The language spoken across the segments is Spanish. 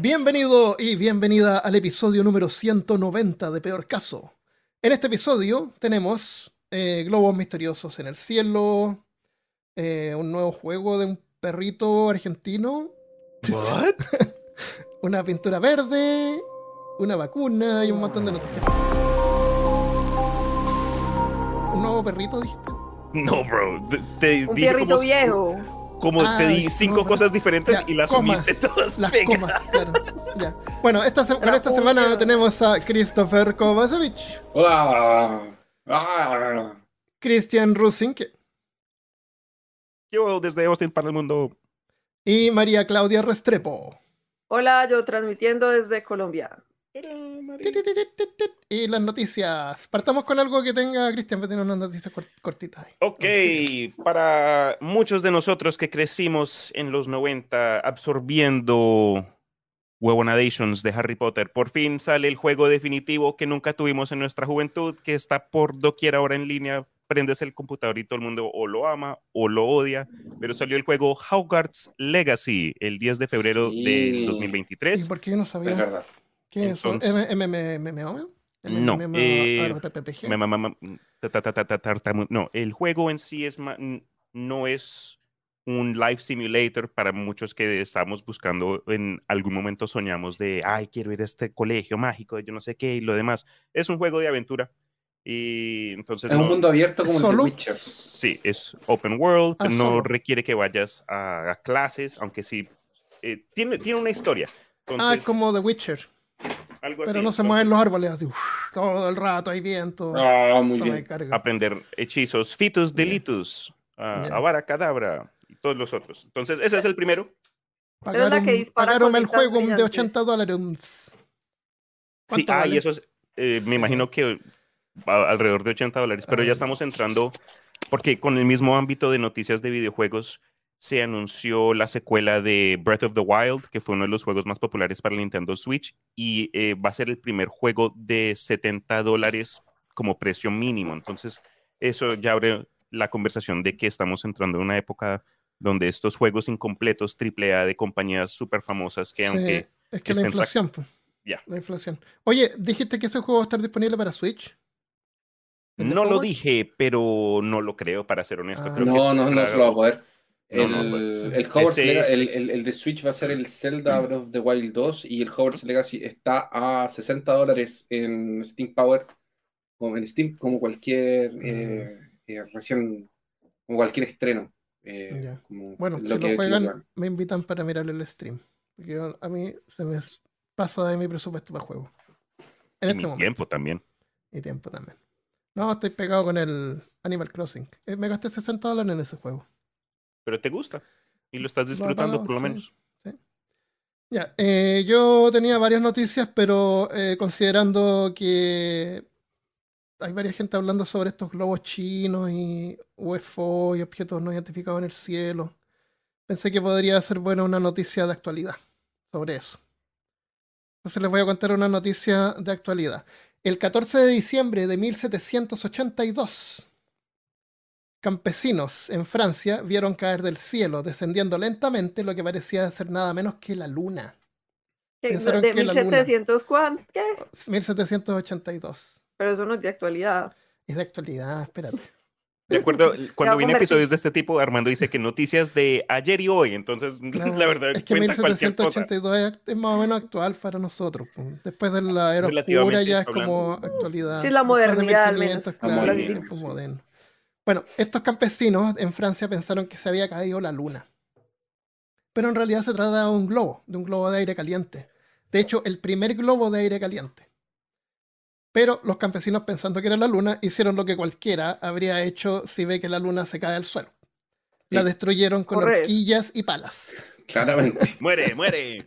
Bienvenido y bienvenida al episodio número 190 de Peor Caso. En este episodio tenemos eh, globos misteriosos en el cielo, eh, un nuevo juego de un perrito argentino, What? una pintura verde, una vacuna y un montón de noticias. ¿Un nuevo perrito, dijiste? No, bro. Te, te Un dije perrito como, viejo. Como te di cinco no, cosas diferentes Ya, y las comas, sumiste todas Las pegadas. comas, claro. Ya. Bueno, esta, se- esta semana obvio. tenemos a Christopher Kovacevic, Hola. Ah. Christian Rusink Yo desde Austin para el mundo. y María Claudia Restrepo. Hola, yo transmitiendo desde Colombia. Y las noticias. Partamos con algo que tenga Cristian, que tiene unas noticias cort- cortitas. ahí. Ok, para muchos de nosotros que crecimos en los 90 absorbiendo Huevonadations de Harry Potter, por fin sale el juego definitivo que nunca tuvimos en nuestra juventud, que está por doquier ahora en línea. Prendes el computador y todo el mundo o lo ama o lo odia, pero salió el juego Hogwarts Legacy el 10 de febrero Sí. del ¿Y 2023. por qué yo no Es sabía? ¿Qué es eso? MMO? No, No, el juego en sí es no es un life simulator para muchos que estamos buscando en algún momento soñamos de, ay, quiero ir a este colegio mágico, yo no sé qué y lo demás. Es un juego de aventura. Y entonces Es un no- mundo abierto como el ¿Solo? de Witcher. sí, es open world, Ah, no solo. requiere que vayas a, a clases, aunque sí eh, tiene, tiene una historia. Ah, Entonces, como The Witcher. Algo Pero así. no se Entonces, mueven los árboles así. uf, todo el rato hay viento. Ah, muy bien. aprender hechizos, fitus delitus, Ya. avara cadabra y todos los otros. Entonces, ese es el primero. Pero es la que Pagaron, pagaron el juego de brillantes. 80 dólares. Sí, ¿Cuánto ah, vale? y eso es, eh, Sí. me imagino que a- alrededor de 80 dólares, pero Ah. ya estamos entrando, porque con el mismo ámbito de noticias de videojuegos, se anunció la secuela de Breath of the Wild, que fue uno de los juegos más populares para Nintendo Switch, y eh, va a ser el primer juego de 70 dólares como precio mínimo. Entonces, eso ya abre la conversación de que estamos entrando en una época donde estos juegos incompletos AAA de compañías súper famosas que Sí, aunque es que la inflación. pues. Ya. La inflación. Oye, dijiste que ese juego va a estar disponible para Switch. ¿El de no lo dije, pero no lo creo, para ser honesto. Ah. Creo que No, no, no raro. se lo va a poder. El, no, pues, el, Hogwarts Ese- Lega- el, el- el de Switch va a ser el Zelda Breath of the Wild 2 y el Hogwarts Legacy está a 60 dólares en Steam Power, como en Steam, como cualquier eh, eh, recién, como cualquier estreno. eh, como Bueno, lo si que- lo juegan, lo me invitan para mirar el stream. Porque yo- a mí se me pasa de mi presupuesto para juego. En Y este mi momento. tiempo también. Y tiempo también. No, estoy pegado con el Animal Crossing. Eh, Me gasté 60 dólares en ese juego. Pero te gusta y lo estás disfrutando por lo sí, menos. sí. Ya, eh, yo tenía varias noticias, pero eh, considerando que hay varias gente hablando sobre estos globos chinos y UFO y objetos no identificados en el cielo, pensé que podría ser buena una noticia de actualidad sobre eso. Entonces les voy a contar una noticia de actualidad. El 14 de diciembre de 1782, campesinos en Francia vieron caer del cielo, descendiendo lentamente, lo que parecía ser nada menos que la luna. Pensaron ¿De que la luna- 1700 cuánto? ¿Qué? 1782. Pero eso no es de actualidad. Es de actualidad, espérate. De acuerdo, cuando viene episodios de este tipo, Armando dice que noticias de ayer y hoy, entonces Claro, la verdad es que cuenta cualquier cosa. 1782 es, es más o menos actual para nosotros. Después de la era oscura ya es hablando. como actualidad. Sí, la Después de modernidad, al 1500, menos, claro, la es moderna, tiempo sí. moderno. Bueno, estos campesinos en Francia pensaron que se había caído la luna. Pero en realidad se trata de un globo, de un globo de aire caliente. De hecho, el primer globo de aire caliente. Pero los campesinos, pensando que era la luna, hicieron lo que cualquiera habría hecho si ve que la luna se cae al suelo. La Sí. destruyeron con Correr. horquillas y palas. Claramente. Muere, muere.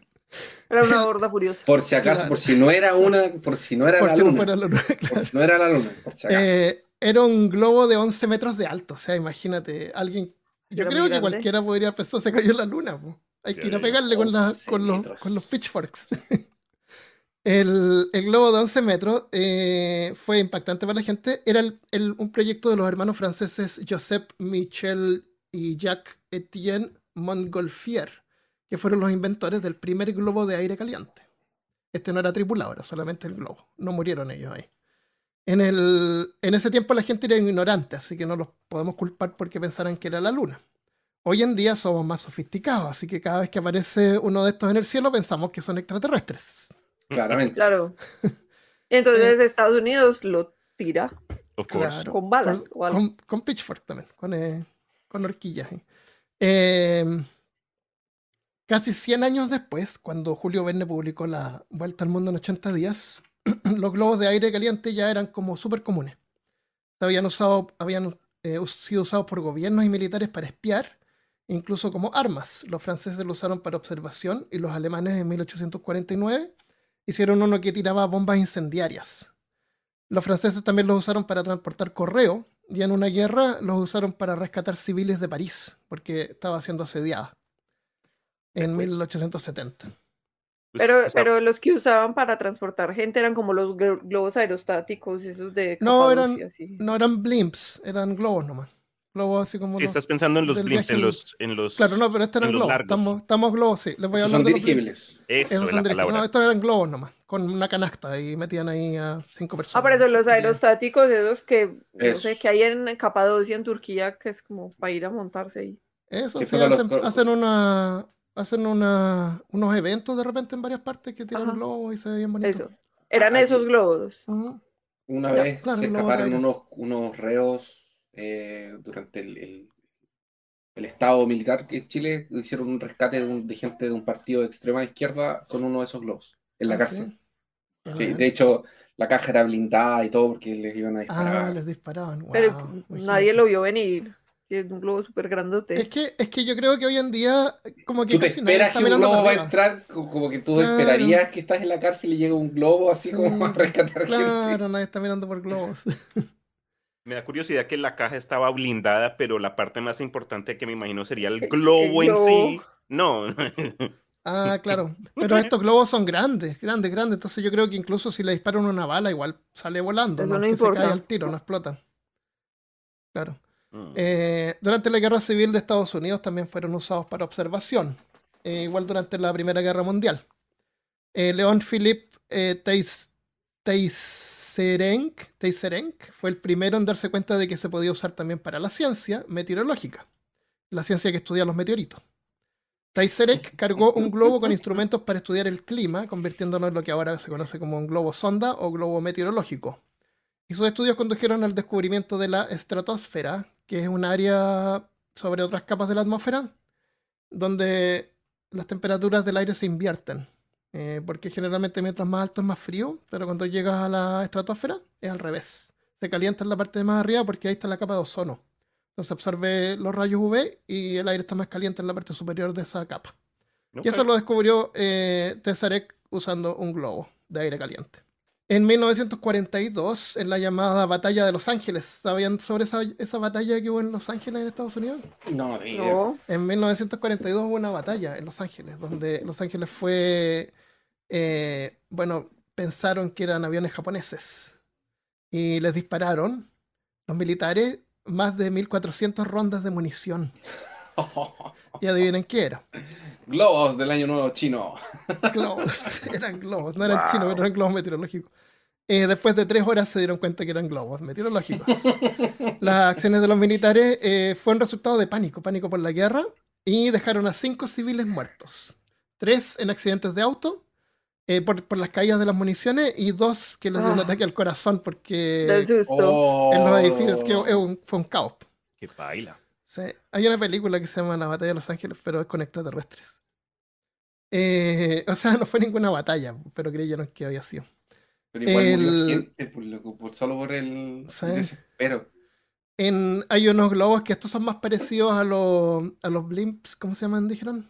Era una gorda furiosa. Por si acaso, Claro. por si no era una, por si no era Por la si no luna. fuera la luna. Por si no era la luna, por si acaso. Eh, era un globo de 11 metros de alto. O sea, imagínate, alguien. Yo creo que grande. cualquiera podría pensar se cayó la luna. po. Hay que ir a pegarle con, la- 11 con, los, metros. con los pitchforks. el, el globo de 11 metros eh, fue impactante para la gente. Era el- el- un proyecto de los hermanos franceses Joseph Michel y Jacques Etienne Montgolfier, que fueron los inventores del primer globo de aire caliente. Este no era tripulado, era solamente el globo. No murieron ellos ahí. En, el, en ese tiempo la gente era ignorante, así que no los podemos culpar porque pensaran que era la luna. Hoy en día somos más sofisticados, así que cada vez que aparece uno de estos en el cielo pensamos que son extraterrestres. Claramente. Claro. Entonces Estados Unidos lo tira Of course. Claro. con balas Con- o algo. Con, con pitchfork también, con, eh, con horquillas. eh. Eh, casi 100 años después, cuando Julio Verne publicó La Vuelta al Mundo en 80 días, los globos de aire caliente ya eran como súper comunes. Habían, usado, habían eh, sido usados por gobiernos y militares para espiar, incluso como armas. Los franceses lo usaron para observación y los alemanes en 1849 hicieron uno que tiraba bombas incendiarias. Los franceses también los usaron para transportar correo y en una guerra los usaron para rescatar civiles de París, porque estaba siendo asediada en Pues. 1870. Pues, Pero, o sea, pero los que usaban para transportar gente eran como los glo- globos aerostáticos, esos de No, eran- así. No eran blimps, eran globos nomás. Globos así como si los- estás pensando en los blimps, en los, en los. Claro, no, pero estos eran globos. Estamos, estamos globos, sí. Les voy a Esos hablar son de dirigibles. Eso Esos es son la dirigibles. palabra. No, estos eran globos nomás, con una canasta y metían ahí a cinco personas. Ah, pero eso, los aerostáticos, esos que, no Eso. sé, que hay en Capadocia, en Turquía, que es como para ir a montarse ahí. Eso, sí, los hacen una, hacen una, unos eventos de repente en varias partes que tiran Ajá. globos y se ve bien bonito. Eso. Eran Ah, esos globos. Una vez claro, se escaparon unos, unos reos eh, durante el, el- el estado militar que en Chile hicieron un rescate de, un- de gente de un partido de extrema izquierda con uno de esos globos en la Ah, cárcel. sí. De hecho, la caja era blindada y todo porque les iban a Ah, disparar. les disparaban. Pero nadie lo vio venir. Y es un globo súper grandote. Es que, es que yo creo que hoy en día, como que Tú te casi nadie esperas está que un globo va a entrar, co- como que tú Claro. esperarías que estás en la cárcel y llega un globo así Sí, como a rescatar gente. Claro, nadie está mirando por globos. Me da curiosidad que la caja estaba blindada, pero la parte más importante que me imagino sería el globo en sí. No. Ah, claro. Pero estos globos son grandes, grandes, grandes. Entonces yo creo que incluso si le disparan una bala, igual sale volando, Eso ¿no? no que se importa. cae al tiro, no explota. Claro. Mm. Eh, durante la Guerra Civil de Estados Unidos también fueron usados para observación, eh, igual durante la Primera Guerra Mundial. Eh, León Philipp eh, Teis- Teyserenk fue el primero en darse cuenta de que se podía usar también para la ciencia meteorológica, la ciencia que estudia los meteoritos. Teyserenk cargó un globo con instrumentos para estudiar el clima, convirtiéndolo en lo que ahora se conoce como un globo sonda o globo meteorológico. Y sus estudios condujeron al descubrimiento de la estratosfera, que es un área sobre otras capas de la atmósfera, donde las temperaturas del aire se invierten. Eh, porque generalmente mientras más alto es más frío, pero cuando llegas a la estratosfera es al revés. Se calienta en la parte de más arriba porque ahí está la capa de ozono. Entonces absorbe los rayos UV y el aire está más caliente en la parte superior de esa capa. Y eso lo descubrió eh, Tesarek usando un globo de aire caliente. En 1942, en la llamada Batalla de Los Ángeles, ¿sabían sobre esa, esa batalla que hubo en Los Ángeles, en Estados Unidos? No. No. En 1942 hubo una batalla en Los Ángeles, donde Los Ángeles fue, eh, bueno, pensaron que eran aviones japoneses y les dispararon los militares más de 1400 rondas de munición. Y adivinen qué era. Globos del año nuevo chino. globos. Eran globos, no eran Wow. chinos, pero eran globos meteorológicos. Eh, después de tres horas se dieron cuenta que eran globos meteorológicos. Las acciones de los militares eh, fueron resultado de pánico, pánico por la guerra, y dejaron a cinco civiles muertos. Tres en accidentes de auto, eh, por, por las caídas de las municiones, y dos que les dio un Ah. ataque al corazón porque Del susto. Oh. en los edificios que es un- fue un caos. Qué baila. Sí, Hay una película que se llama La Batalla de Los Ángeles, pero es con extraterrestres. Eh, o sea, no fue ninguna batalla, pero creyeron que había sido. Pero igual murió el- gente, por loco, por- solo por el, Sí. el desespero. En, hay unos globos que estos son más parecidos a los, a los blimps. ¿Cómo se llaman? Dijeron.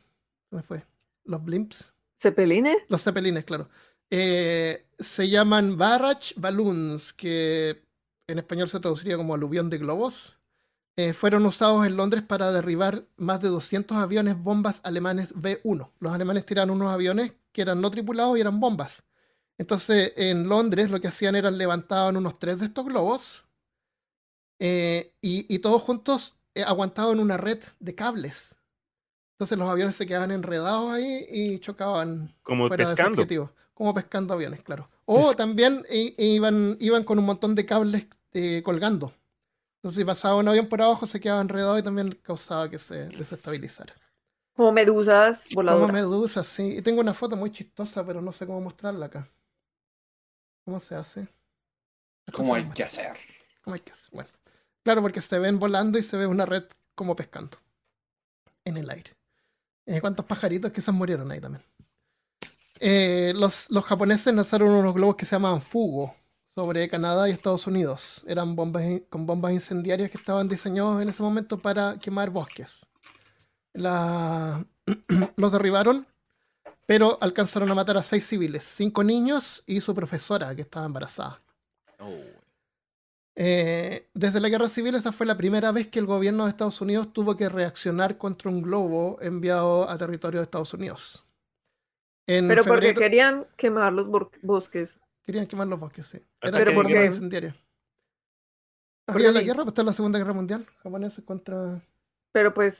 ¿Cómo fue? Los blimps. ¿Cepelines? Los zeppelines, claro. Eh, se llaman Barrage Balloons, que en español se traduciría como aluvión de globos. Eh, fueron usados en Londres para derribar más de 200 aviones bombas alemanes B-1. Los alemanes tiraron unos aviones que eran no tripulados y eran bombas. Entonces, en Londres lo que hacían era levantaban unos tres de estos globos eh, y, y todos juntos eh, aguantaban una red de cables. Entonces los aviones se quedaban enredados ahí y chocaban Como fuera de su pescando. objetivo. Como pescando aviones, claro. O también iban, iban con un montón de cables colgando. Entonces si pasaba un avión por abajo se quedaba enredado y también causaba que se desestabilizara. Como medusas Como voladoras. medusas, sí. Y tengo una foto muy chistosa, pero no sé cómo mostrarla acá. ¿Cómo se hace? ¿Cómo hay que hacer? ¿Cómo hay que hacer? Bueno, claro, porque se ven volando y se ve una red como pescando en el aire. Eh, ¿Cuántos pajaritos quizás murieron ahí también? Eh, los, los japoneses lanzaron unos globos que se llamaban Fugo sobre Canadá y Estados Unidos. Eran bombas con bombas incendiarias que estaban diseñados en ese momento para quemar bosques. La- los derribaron, pero alcanzaron a matar a seis civiles, cinco niños y su profesora que estaba embarazada. Eh, desde la guerra civil, esta fue la primera vez que el gobierno de Estados Unidos tuvo que reaccionar contra un globo enviado a territorio de Estados Unidos. En Pero porque querían quemar los bosques. Querían quemar los bosques, sí. Pero Era ¿por guerra qué? incendiaria. Porque Había la guerra, pues está la Segunda Guerra Mundial, japoneses contra... Pero pues,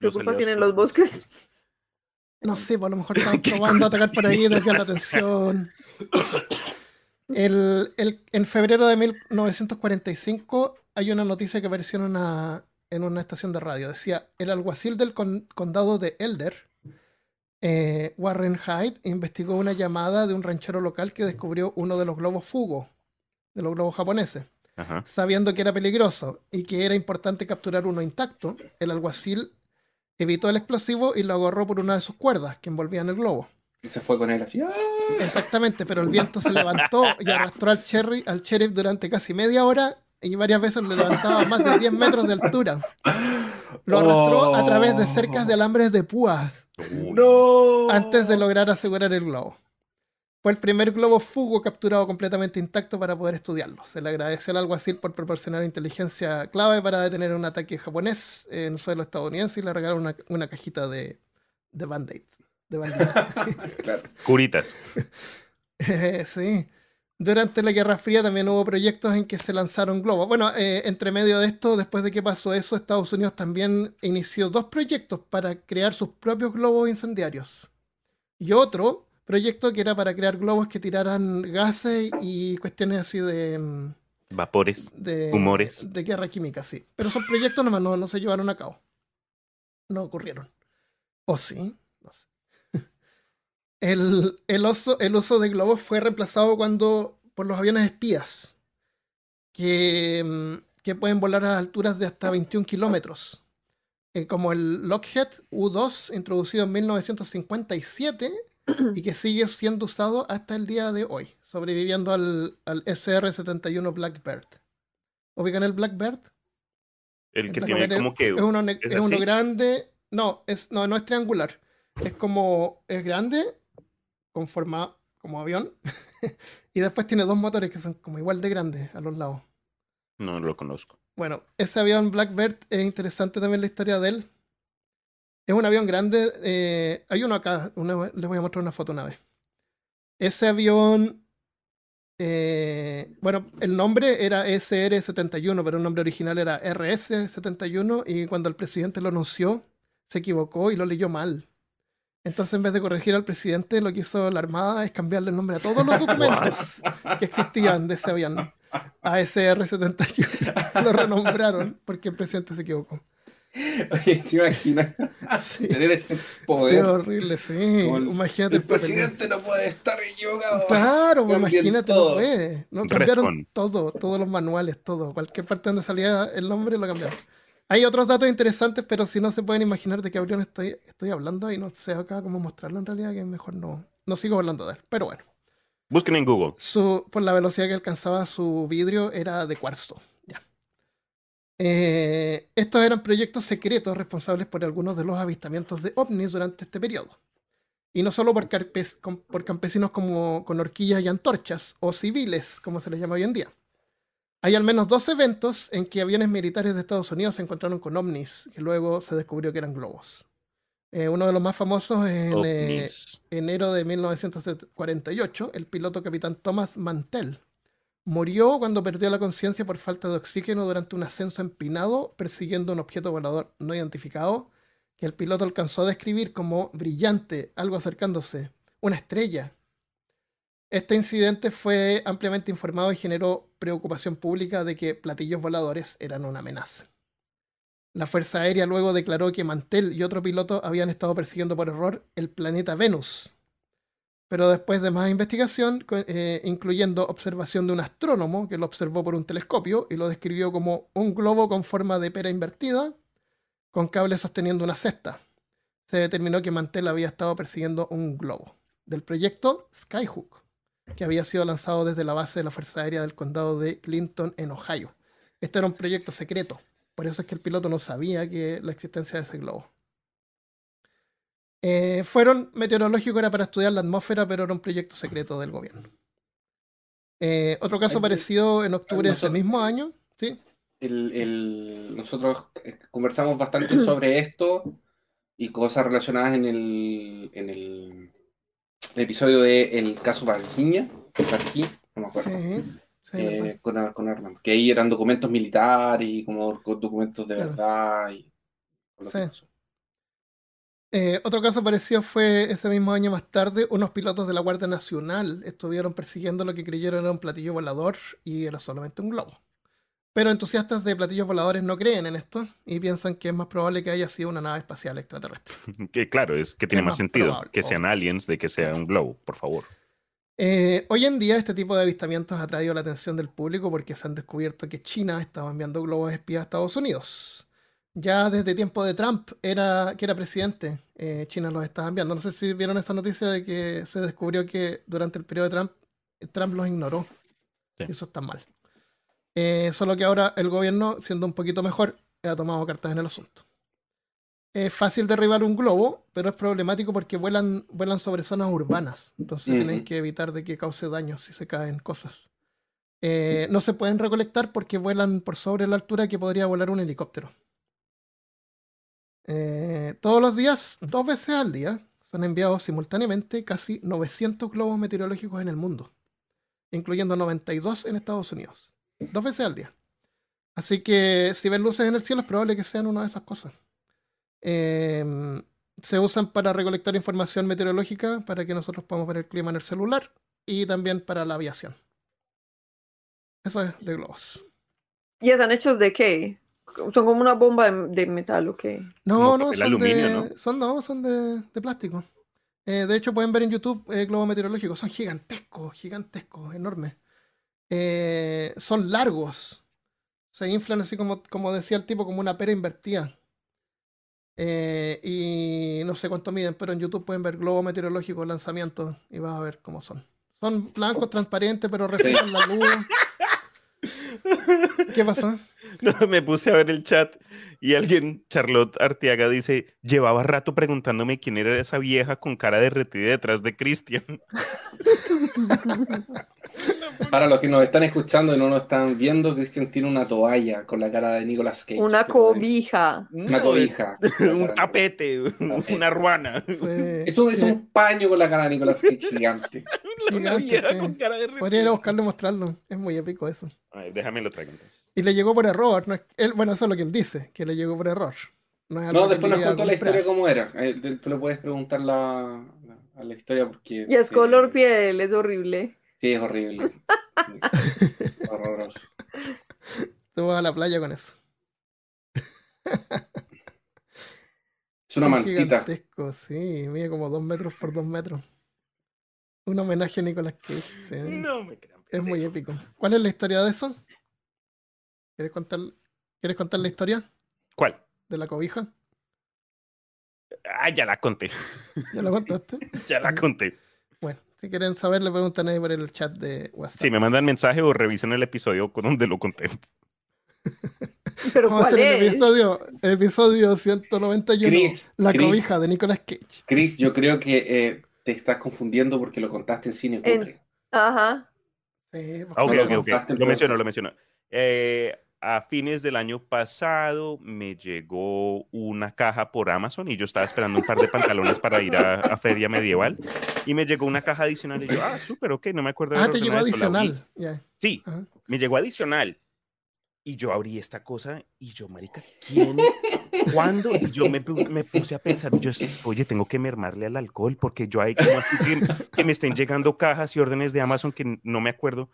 ¿qué Los culpa tienen los bosques? No sé, pues a lo mejor estaban probando a atacar por ahí, desviar la atención. El, el- en febrero de 1945 hay una noticia que apareció en una, en una estación de radio. Decía, el alguacil del con- condado de Elder, eh, Warren Hyde, investigó una llamada de un ranchero local que descubrió uno de los globos Fugo, de los globos japoneses. Ajá. Sabiendo que era peligroso y que era importante capturar uno intacto, el alguacil evitó el explosivo y lo agarró por una de sus cuerdas que envolvían el globo. Y se fue con él así. ¡ah! Exactamente, pero el viento se levantó y arrastró al, cherry, al sheriff durante casi media hora y varias veces le levantaba a más de 10 metros de altura. Lo arrastró a través de cercas de alambres de púas ¡No! antes de lograr asegurar el globo. Fue el primer globo fugo capturado completamente intacto para poder estudiarlo. Se le agradeció al alguacil por proporcionar inteligencia clave para detener un ataque japonés en suelo estadounidense y le regalaron una, una cajita de, de band-aid. De Band-Aid. Claro. Curitas. Eh, sí. Durante la Guerra Fría también hubo proyectos en que se lanzaron globos. Bueno, eh, entre medio de esto, después de que pasó eso, Estados Unidos también inició dos proyectos para crear sus propios globos incendiarios. Y otro proyecto que era para crear globos que tiraran gases y cuestiones así de, mm, Vapores. de, Humores. de guerra química, sí. Pero son proyectos nomás, no, no se llevaron a cabo. No ocurrieron. ¿O sí? El, el, oso- el uso de globos fue reemplazado cuando por los aviones espías, que, mm, que pueden volar a alturas de hasta 21 kilómetros. Eh, como el Lockheed U-2, introducido en 1957 y que sigue siendo usado hasta el día de hoy, sobreviviendo al, al SR-71 Blackbird. ¿Ubican el Blackbird? El que Blackbird tiene es- como que. es uno, ¿es es uno grande. No, es, no, no es triangular. Es como. Es grande, con forma como avión. y después tiene dos motores que son como igual de grandes a los lados. No, lo conozco. Bueno, ese avión Blackbird es interesante también la historia de él. Es un avión grande. eh, hay uno acá. una les voy a mostrar una foto una vez. Ese avión. eh, bueno, el nombre era SR-71, pero el nombre original era RS-71. Y cuando el presidente lo anunció, se equivocó y lo leyó mal. Entonces, en vez de corregir al presidente, lo que hizo la Armada es cambiarle el nombre a todos los documentos que existían de ese avión. A SR-71. Lo renombraron porque el presidente se equivocó. Oye, ¿te imaginas Sí. tener ese Qué poder? horrible, sí. El- Imagínate El presidente no puede estar equivocado. Claro, pues imagínate, todo. no puede. No, cambiaron todo, todos los manuales, todo. Cualquier parte donde salía el nombre lo cambiaron. Hay otros datos interesantes, pero si no se pueden imaginar de qué avión estoy, estoy hablando y no sé acá cómo mostrarlo en realidad, que mejor no, no sigo hablando de él. Pero bueno, Busquen en Google. su, por la velocidad que alcanzaba su vidrio era de cuarzo. Ya. Eh, estos eran proyectos secretos responsables por algunos de los avistamientos de ovnis durante este periodo. Y no solo por, carpes- por campesinos como, con horquillas y antorchas, o civiles, como se les llama hoy en día. Hay al menos dos eventos en que aviones militares de Estados Unidos se encontraron con ovnis, que luego se descubrió que eran globos. Eh, uno de los más famosos es en eh, enero de 1948, el piloto capitán Thomas Mantell murió cuando perdió la conciencia por falta de oxígeno durante un ascenso empinado persiguiendo un objeto volador no identificado que el piloto alcanzó a describir como brillante, algo acercándose, una estrella. Este incidente fue ampliamente informado y generó preocupación pública de que platillos voladores eran una amenaza. La Fuerza Aérea luego declaró que Mantel y otro piloto habían estado persiguiendo por error el planeta Venus. Pero después de más investigación, eh, incluyendo observación de un astrónomo que lo observó por un telescopio y lo describió como un globo con forma de pera invertida, con cables sosteniendo una cesta, se determinó que Mantel había estado persiguiendo un globo del proyecto Skyhook, que había sido lanzado desde la base de la Fuerza Aérea del condado de Clinton en Ohio. Este era un proyecto secreto, por eso es que el piloto no sabía que la existencia de ese globo. Eh, fueron meteorológico, era para estudiar la atmósfera, pero era un proyecto secreto del gobierno. Eh, otro caso parecido en octubre de ese mismo año, ¿sí? El, el- nosotros eh, conversamos bastante sobre esto y cosas relacionadas en el, en el, el episodio de El caso Varginha, no me acuerdo, Sí, sí, eh, con, con Armand, que ahí eran documentos militares y como co- documentos de Claro. verdad. Y, Sí. Eh, otro caso parecido fue ese mismo año más tarde, unos pilotos de la Guardia Nacional estuvieron persiguiendo lo que creyeron era un platillo volador y era solamente un globo. Pero entusiastas de platillos voladores no creen en esto y piensan que es más probable que haya sido una nave espacial extraterrestre. Que claro, es que tiene Es más más sentido probable, que sean aliens de que sea un globo, por favor. Eh, hoy en día este tipo de avistamientos ha traído la atención del público porque se han descubierto que China estaba enviando globos espías a Estados Unidos. Ya desde tiempo de Trump, era, que era presidente, eh, China los estaba enviando. No sé si vieron esa noticia de que se descubrió que durante el periodo de Trump, Trump los ignoró. Sí. Y eso está mal. Eh, solo que ahora el gobierno, siendo un poquito mejor, ha tomado cartas en el asunto. Es fácil derribar un globo, pero es problemático porque vuelan, vuelan sobre zonas urbanas. Entonces tienen que evitar de que cause daños si se caen cosas. Eh, no se pueden recolectar porque vuelan por sobre la altura que podría volar un helicóptero. Eh, todos los días, dos veces al día, son enviados simultáneamente casi 900 globos meteorológicos en el mundo, incluyendo 92 en Estados Unidos. Dos veces al día. Así que si ven luces en el cielo es probable que sean una de esas cosas. Em, se usan para recolectar información meteorológica para que nosotros podamos ver el clima en el celular y también para la aviación. Eso es de globos. ¿Y están hechos de qué? Son como una bomba de, de metal, ¿o qué? No, Como no, son aluminio, de, ¿no? son, no, son de, de plástico. Eh, de hecho, pueden ver en YouTube eh, globos meteorológicos. Son gigantescos, gigantescos, enormes. Eh, son largos. Se inflan así como, como decía el tipo, como una pera invertida. Eh, y no sé cuánto miden, pero en YouTube pueden ver globos meteorológicos lanzamientos y vas a ver cómo son. Son blancos, transparentes, pero reflejan la luz. ¿Qué pasó? Me puse a ver el chat y alguien, Charlotte Arteaga, dice: Llevaba rato preguntándome quién era esa vieja con cara derretida detrás de Christian. Para los que nos están escuchando y no nos están viendo, Cristian tiene una toalla con la cara de Nicolas Cage. Una es cobija. Una cobija. un tapete, una ruana. Sí, Es un, es sí, un paño con la cara de Nicolas Cage gigante. Una Gigante, vieja sí. con cara Podría ir a buscarlo y mostrarlo. Es muy épico eso. A ver, déjame lo traigo entonces. Y le llegó por error. no es- él, bueno, eso es lo que él dice, que le llegó por error. No, es después le nos contó la historia cómo era. Eh, Tú le puedes preguntar la, la- a la historia porque... Y es sí, color piel, es horrible. Sí, es horrible. Sí, horroroso. Te vas a la playa con eso. Es una Es mantita. Gigantesco, sí. Mide como dos metros por dos metros. Un homenaje a Nicolas Cage. sí. No me crean. Es muy épico. ¿Cuál es la historia de eso? ¿Quieres contar, ¿Quieres contar la historia ¿Cuál? de la cobija? Ah, ya la conté. ¿Ya la contaste? Ya la conté. Bueno, si quieren saber, le preguntan ahí por el chat de WhatsApp. Si me mandan mensaje o revisen el episodio con donde lo conté. Pero Vamos a ¿cuál hacer el es? episodio, episodio 191. Chris, la Chris. cobija de Nicolas Cage. Chris, yo creo que eh, te estás confundiendo porque lo contaste en cine En- cutre. Ajá. Sí, pues, Ah, ok, No lo ok, ok. contaste en Lo menciono, lo menciono. Eh, a fines del año pasado me llegó una caja por Amazon y yo estaba esperando un par de pantalones para ir a, a Feria Medieval. Y me llegó una caja adicional y yo, ah, súper, ok, no me acuerdo. Ah, te llegó adicional. Sí, me llegó adicional. Y yo abrí esta cosa y yo, marica, ¿quién? ¿Cuándo? Y yo me, me puse a pensar, yo, oye, tengo que mermarle al alcohol porque yo hay que, que me estén llegando cajas y órdenes de Amazon que no me acuerdo.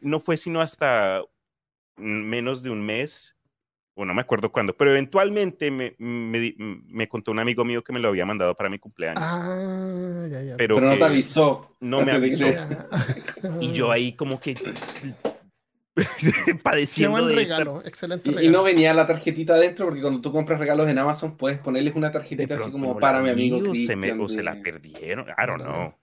No fue sino hasta menos de un mes, o no me acuerdo cuándo, pero eventualmente me, me, me contó un amigo mío que me lo había mandado para mi cumpleaños. Ah, ya, ya. pero Pero no te avisó. no me avisó. Y yo ahí como que Qué padeciendo buen de esta regalo, excelente Y, y regalo. no venía la tarjetita adentro, porque cuando tú compras regalos en Amazon puedes ponerles una tarjetita así como para mi amigo se, me- o se la perdieron, I don't No. know.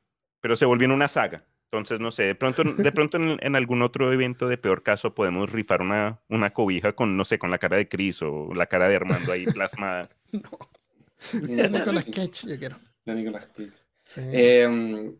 Pero se volvió en una saga. Entonces, no sé, de pronto, de pronto en, en algún otro evento de peor caso podemos rifar una, una cobija con, no sé, con la cara de Chris o la cara de Armando ahí plasmada. Es Nicolas Sí, Cage, yo quiero. de Nicolas Cage. Sí. Eh,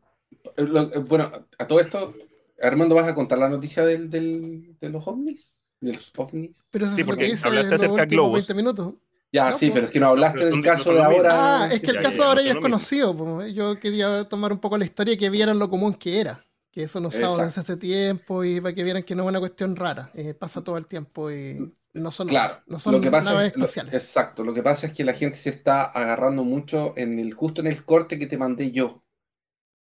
lo- eh, bueno, a todo esto, Armando, ¿vas a contar la noticia del, del- de los ovnis? ¿De los ovnis? pero eso sí, porque hablaste acerca de globos. 20 minutos. Ya, No, sí, pues. pero es que no hablaste del caso de ahora. Ah, es que el caso ya, ahora ya es conocido. po. Yo quería tomar un poco la historia y que vieran lo común que era. Que eso no usamos desde hace tiempo y para que vieran que no es una cuestión rara. eh, pasa todo el tiempo y no son, Claro, no son lo que pasa naves es, lo- exacto, lo que pasa es que la gente se está agarrando mucho en el, justo en el corte que te mandé yo.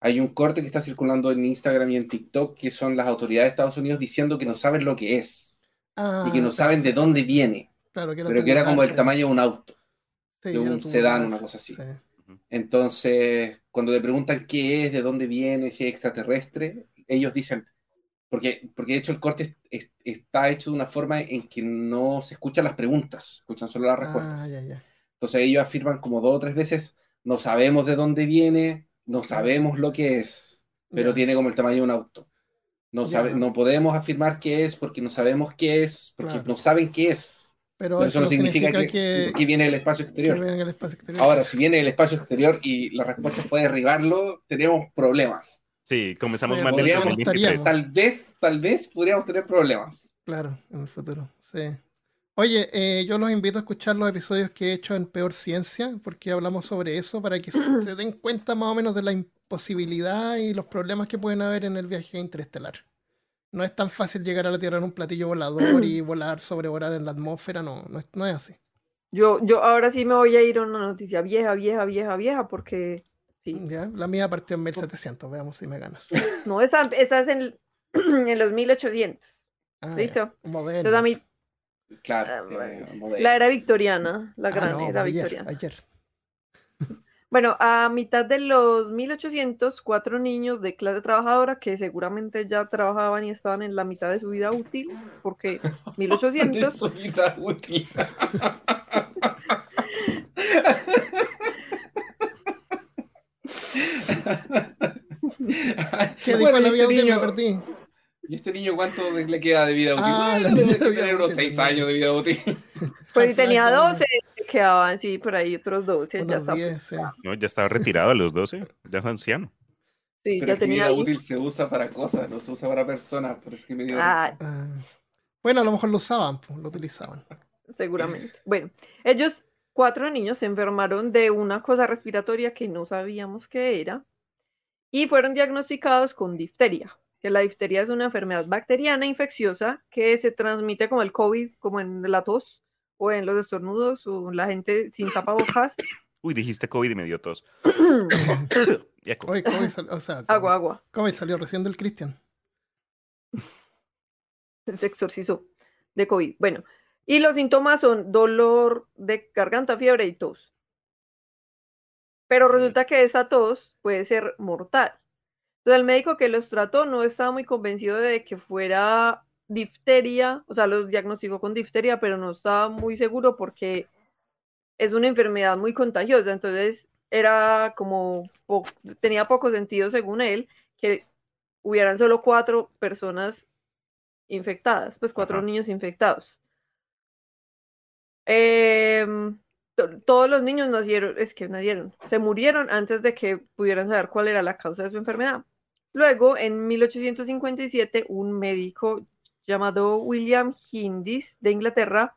Hay un corte que está circulando en Instagram y en TikTok que son las autoridades de Estados Unidos diciendo que no saben lo que es Ah, y que no claro, saben de dónde viene, claro, que era pero que era como el tamaño de un auto, sí, de un sedán, una cosa así. sí. Entonces, cuando te preguntan qué es, de dónde viene, si es extraterrestre, ellos dicen, porque, porque de hecho el corte es- es- está hecho de una forma en que no se escuchan las preguntas, escuchan solo las respuestas. Ah, ya, ya. Entonces ellos afirman como dos o tres veces, no sabemos de dónde viene, no sabemos lo que es, pero Ya. tiene como el tamaño de un auto. No, sabe, no podemos afirmar qué es porque no sabemos qué es, porque Claro. no saben qué es. Pero, Pero eso no significa, que, que, que viene espacio exterior. el espacio exterior. Ahora, si viene del espacio exterior y la respuesta fue derribarlo, tenemos problemas. Sí, comenzamos Sí, mal del podríamos- 2023. Tal vez, tal vez podríamos tener problemas. Claro, en el futuro, sí. Oye, eh, yo los invito a escuchar los episodios que he hecho en Peor Ciencia, porque hablamos sobre eso, para que se se den cuenta más o menos de la imposibilidad y los problemas que pueden haber en el viaje interestelar. No es tan fácil llegar a la Tierra en un platillo volador y volar, sobrevolar en la atmósfera, no, no es, no es así. Yo, yo ahora sí me voy a ir a una noticia vieja, vieja, vieja, vieja, porque sí. ¿ya? La mía partió en 1700, veamos si me ganas. No, esa, esa es en, en los 1800. Ah, ¿Listo? moderno. Entonces a mí, Claro. Ah, bueno. la era victoriana, la Ah, gran no, era ayer, victoriana. ayer. Bueno, a mitad de los 1800, cuatro niños de clase trabajadora que seguramente ya trabajaban y estaban en la mitad de su vida útil, porque 1800 De su vida útil. ¿Qué dijo Bueno, la y vida este útil? Me niño- perdí. ¿Y este niño cuánto le queda de vida útil? Ah, Bueno, debe tener unos útil, 6 ¿no? años de vida útil. Pues si tenía Half-Life 12, le quedaban, sí, por ahí otros 12, ya Unos está. 10, sí. No, ya estaba retirado a los 12, ya es anciano. Sí, Pero ya tenía útil se usa para cosas, no se usa para personas. Por eso que me dio Ah. Ah, bueno, a lo mejor lo usaban, pues, lo utilizaban. seguramente. Bueno, ellos, cuatro niños, se enfermaron de una cosa respiratoria que no sabíamos qué era y fueron diagnosticados con difteria. Que la difteria es una enfermedad bacteriana infecciosa que se transmite como el COVID, como en la tos o en los estornudos o la gente sin tapabocas. Uy, dijiste COVID y me dio tos. Y eco. Oye, COVID sal- o sea, agua, agua. COVID salió recién del Cristian. se exorcizó de COVID. Bueno, y los síntomas son dolor de garganta, fiebre y tos. Pero resulta que esa tos puede ser mortal. Entonces el médico que los trató no estaba muy convencido de que fuera difteria, o sea, los diagnosticó con difteria, pero no estaba muy seguro porque es una enfermedad muy contagiosa. Entonces era como, po- tenía poco sentido según él que hubieran solo cuatro personas infectadas, pues cuatro Ajá. niños infectados. Em, to- todos los niños nacieron, es que nacieron, se murieron antes de que pudieran saber cuál era la causa de su enfermedad. Luego, en 1857, un médico llamado William Hindis de Inglaterra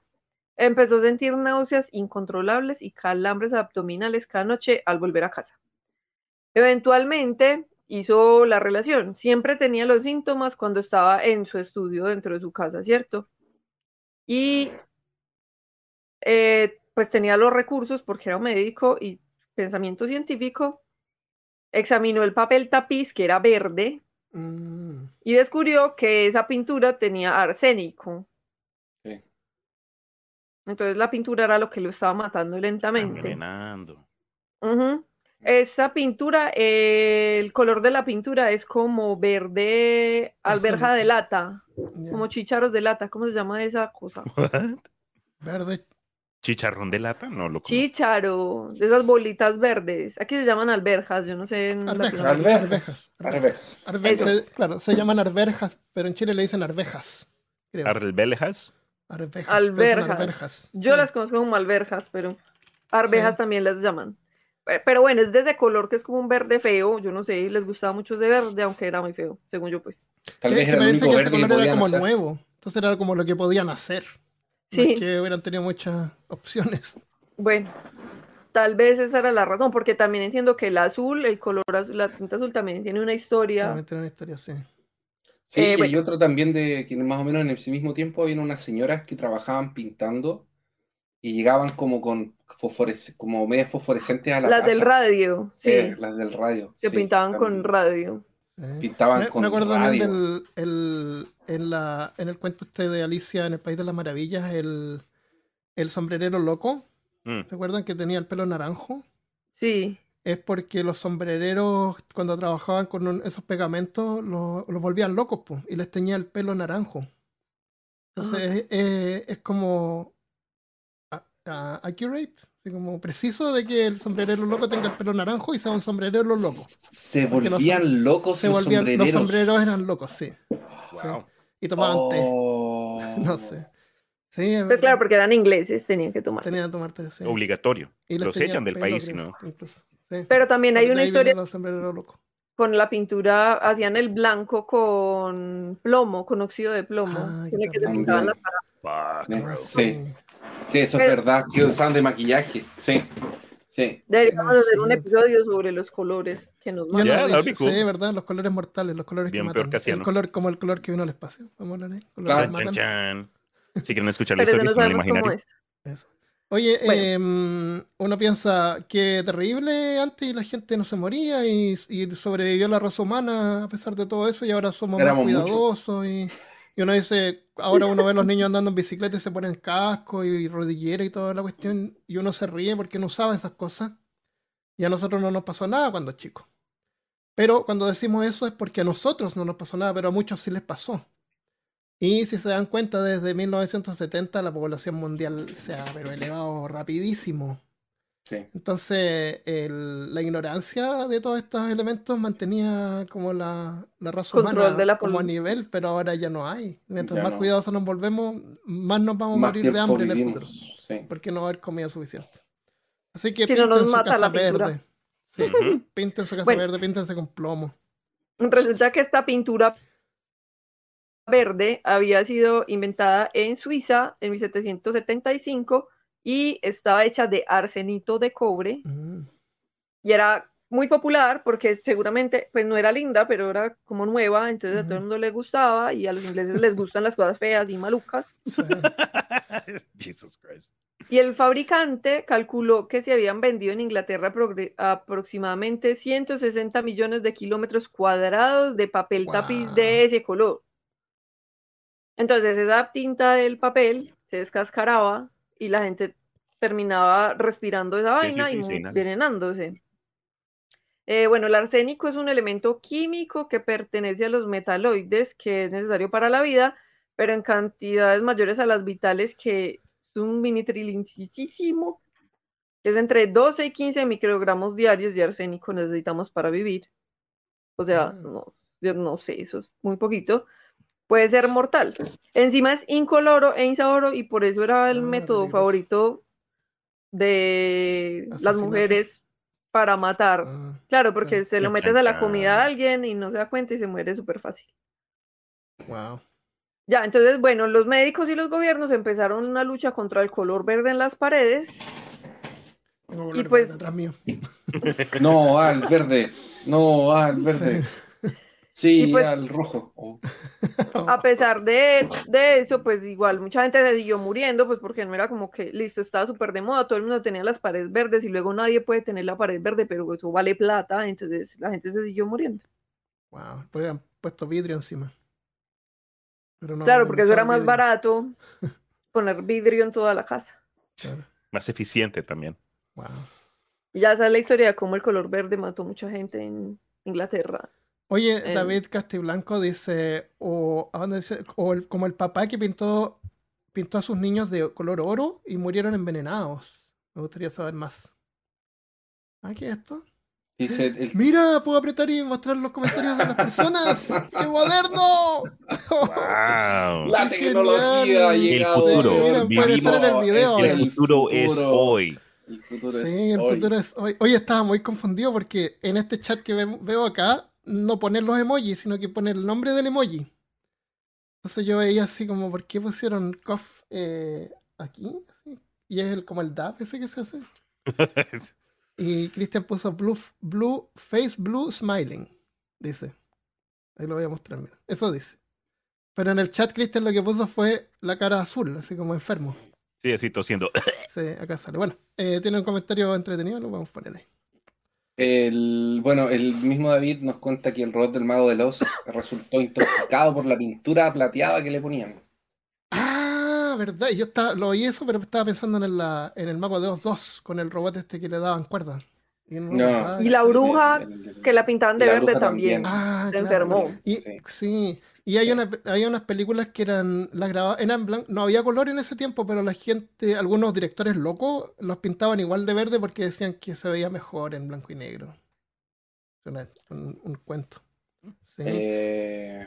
empezó a sentir náuseas incontrolables y calambres abdominales cada noche al volver a casa. Eventualmente hizo la relación. Siempre tenía los síntomas cuando estaba en su estudio dentro de su casa, ¿cierto? y eh, pues tenía los recursos porque era un médico y pensamiento científico, examinó el papel tapiz que era verde Mm, y descubrió que esa pintura tenía arsénico. Sí. Entonces la pintura era lo que lo estaba matando lentamente. Envenenando. Ujú. Esa pintura, eh, el color de la pintura es como verde alberja de lata, como chícharos de lata, ¿cómo se llama esa cosa? Verde. ¿Chicharrón de lata? No lo conozco. Chícharo, de esas bolitas verdes. Aquí se llaman alberjas, yo no sé en Arvejas. Arvejas. Arvejas. Arve- Eso. se- claro, se llaman arvejas, pero en Chile le dicen arvejas. creo. ¿Arbelejas? Arvejas. Alberjas. arvejas. Yo Sí. las conozco como alberjas, pero arvejas Sí. también las llaman. Pe- Pero bueno, es de ese color que es como un verde feo. Yo no sé, les gustaba mucho ese verde, aunque era muy feo, según yo, pues. Tal Eh, vez que era el único que verde que color era como hacer. nuevo. Entonces era como lo que podían hacer. No Sí. es que hubieran tenido muchas opciones. Bueno, tal vez esa era la razón, porque también entiendo que el azul, el color azul, la tinta azul también tiene una historia. También tiene una historia así. Sí, Eh, y hay bueno. otro también de que más o menos en ese mismo tiempo había unas señoras que trabajaban pintando y llegaban como con fosforesc- como medias fosforescentes a la Las del casa. radio, sí, Eh, las del radio. que sí, pintaban con también. radio. Sí. Pintaban me, con me acuerdo radio. del el, en, la, en el cuento este de Alicia en el País de las Maravillas, el, el sombrerero loco. Mm. ¿Se acuerdan que tenía el pelo naranjo? Sí, Es porque los sombrereros, cuando trabajaban con un- esos pegamentos, lo- los volvían locos po, y les teñía el pelo naranjo. Entonces es, es- es como a- a- accurate, así como preciso de que el sombrerero loco tenga el pelo naranjo y sea un sombrerero loco. Se Porque los volvían locos Se los volvían, los sombrereros. sombreros eran locos, sí. Wow. Y tomaban té. Oh. No sé. Sí, es pues verdad. claro, porque eran ingleses, tenían que tomar. Tenían que tomar té, sí. Obligatorio. Y Los echan del país, no. incluso. Sí. Pero también hay una historia los con la pintura, hacían el blanco con plomo, con óxido de plomo, Ah, con el qué que se pintaban la cara. Fuck, Sí. Sí. Eso es verdad, que usaban de maquillaje. Sí, sí. Deberíamos hacer un episodio sobre los colores que nos mandan. Yeah, no cool. Sí, ¿verdad? Los colores mortales, los colores Bien que peor matan. que el color, como el color que vino al espacio. Vamos a hablar ahí. Ah. que Chan, chan. Si quieren escuchar la historia, no imaginario. es. Eso. Oye, Bueno. em, uno piensa que terrible antes y la gente no se moría y, y sobrevivió la raza humana a pesar de todo eso y ahora somos Éramos más cuidadosos y, y uno dice, ahora uno ve a los niños andando en bicicleta y se ponen casco y rodillera y toda la cuestión y uno se ríe porque no usaba esas cosas y a nosotros no nos pasó nada cuando chicos. Pero cuando decimos eso es porque a nosotros no nos pasó nada, pero a muchos sí les pasó. Y si se dan cuenta, desde 1970 la población mundial se ha elevado rapidísimo. Sí. Entonces, el- la ignorancia de todos estos elementos mantenía como la, la raza Control humana de la como a nivel, pero ahora ya no hay. Mientras Ya más no. cuidadosos nos volvemos, más nos vamos a morir de hambre en el vivimos. futuro, Sí. porque no va a haber comida suficiente. Así que Si no nos pinten su mata casa la verde. Sí, Ujú. pinten su casa Bueno. verde, píntense con plomo. Resulta que esta pintura verde había sido inventada en Suiza en 1775 y estaba hecha de arsenito de cobre Mm. y era muy popular porque seguramente pues no era linda, pero era como nueva, entonces a todo el mundo le gustaba y a los ingleses les gustan las cosas feas y malucas. Sí. Jesus Christ. Y el fabricante calculó que se habían vendido en Inglaterra aproximadamente 160 millones de kilómetros cuadrados de papel tapiz de ese color. Entonces esa tinta del papel se descascaraba y la gente terminaba respirando esa Sí, vaina sí, y envenenándose. Eh, bueno, el arsénico es un elemento químico que pertenece a los metaloides que es necesario para la vida, pero en cantidades mayores a las vitales que es un minitrilincísimo, que es entre 12 y 15 microgramos diarios de arsénico necesitamos para vivir. O sea, Ah. no, yo no sé, eso es muy poquito. Puede ser mortal. Encima es incoloro e insaboro y por eso era el Ah, método peligroso. favorito de las mujeres para matar. Ah, Claro, porque se lo metes a la comida a alguien y no se da cuenta y se muere súper fácil. wow. Ya, entonces, bueno, los médicos y los gobiernos empezaron una lucha contra el color verde en las paredes. Y pues- mío. No, al verde. No, al verde. Sí, Y pues- al rojo. Oh. A pesar de, de eso, pues igual mucha gente se siguió muriendo, pues porque no era como que, listo, estaba súper de moda, todo el mundo tenía las paredes verdes y luego nadie puede tener la pared verde, pero eso vale plata, entonces la gente se siguió muriendo. Wow, pues han puesto vidrio encima. Pero no claro, porque eso era más vidrio. barato poner vidrio en toda la casa. Claro. Más eficiente también. Wow. Y ya esa es la historia de cómo el color verde mató mucha gente en Inglaterra. Oye, Eh. David Castiblanco dice, o, ¿a dónde dice? O el- como el papá que pintó, pintó a sus niños de color oro y murieron envenenados. Me gustaría saber más. ¿Ah, qué es esto? Dice el, Mira, puedo apretar y mostrar los comentarios de las personas. ¡Qué moderno! ¡Wow! la qué tecnología genial. ha El llegado. futuro. Mira, puede ser en el video. El El futuro es futuro. hoy. El futuro Sí, es el hoy. futuro es hoy. Oye, estaba muy confundido porque en este chat que ve- veo acá, no ponen los emojis, sino que pone el nombre del emoji. Entonces yo veía así como, ¿por qué pusieron cough eh, aquí? Así. Y es el, como el DAP ese que se hace. Y Cristian puso blue, blue, face blue smiling. Dice. Ahí lo voy a mostrar, mira. Eso dice. Pero en el chat Cristian lo que puso fue la cara azul, así como enfermo. Sí, así tosiendo. Sí, acá sale. Bueno, eh, tiene un comentario entretenido, lo vamos a poner ahí. El, bueno, el mismo David nos cuenta que el robot del mago de Oz resultó intoxicado por la pintura plateada que le ponían. Ah, verdad. y Yo estaba, lo oí eso, pero estaba pensando en el, la- en el Mago de Oz 2 con el robot este que le daban cuerda. Y, no, No. ah, Y la bruja El- el- el- que la pintaban de verde también. también. ah, se claro. enfermó. Y, Sí. sí. Y hay, Sí. una, hay unas películas que eran las grabadas, eran blan- no había color en ese tiempo, pero la gente, algunos directores locos los pintaban igual de verde porque decían que se veía mejor en blanco y negro. Es un, un cuento. Sí. Eh,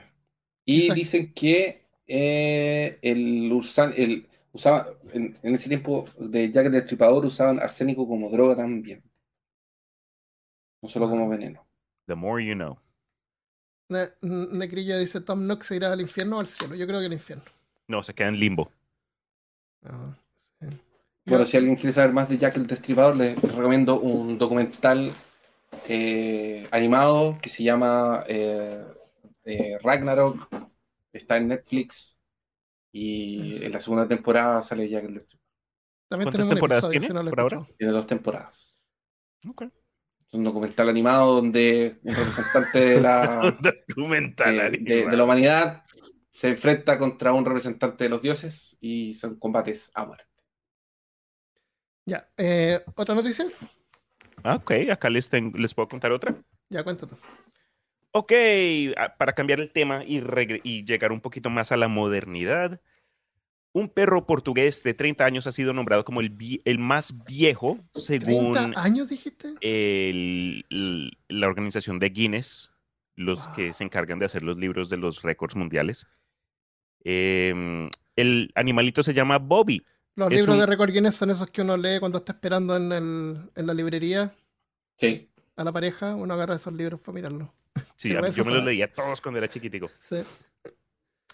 y Exacto. dicen que eh, el, Ursan, el usaba en, en ese tiempo de Jack el Destripador usaban arsénico como droga también. No solo como veneno. The more you know. Ne- Necrillo dice, Tom Nook se irá al infierno o al cielo. Yo creo que al infierno. No, se queda en limbo. Ah, sí. Bueno, Yo- si alguien quiere saber más de Jack el Destripador, les recomiendo un documental eh, animado que se llama eh, eh, Ragnarok. Está en Netflix. Y en la segunda temporada sale Jack el Destripador. También ¿Cuántas temporadas tiene por ahora? Tiene dos temporadas. Ok. Un documental animado donde un representante de la, Documental. de, de- la humanidad se enfrenta contra un representante de los dioses y son combates a muerte. Ya, eh, ¿otra noticia? Ah, ok, acá les, tengo- les puedo contar otra. Ya, cuéntate. Ok, ah, para cambiar el tema y, regre- y llegar un poquito más a la modernidad, un perro portugués de 30 años ha sido nombrado como el, el más viejo según ¿30 años dijiste? el- l- la organización de Guinness, los que Wow. se encargan de hacer los libros de los récords mundiales. Em, el animalito se llama Bobby. Los es libros un- de récord Guinness son esos que uno lee cuando está esperando en, el, en la librería Sí. a la pareja. Uno agarra esos libros para mirarlos. Sí, mí- yo me los leía todos cuando era chiquitico. Sí.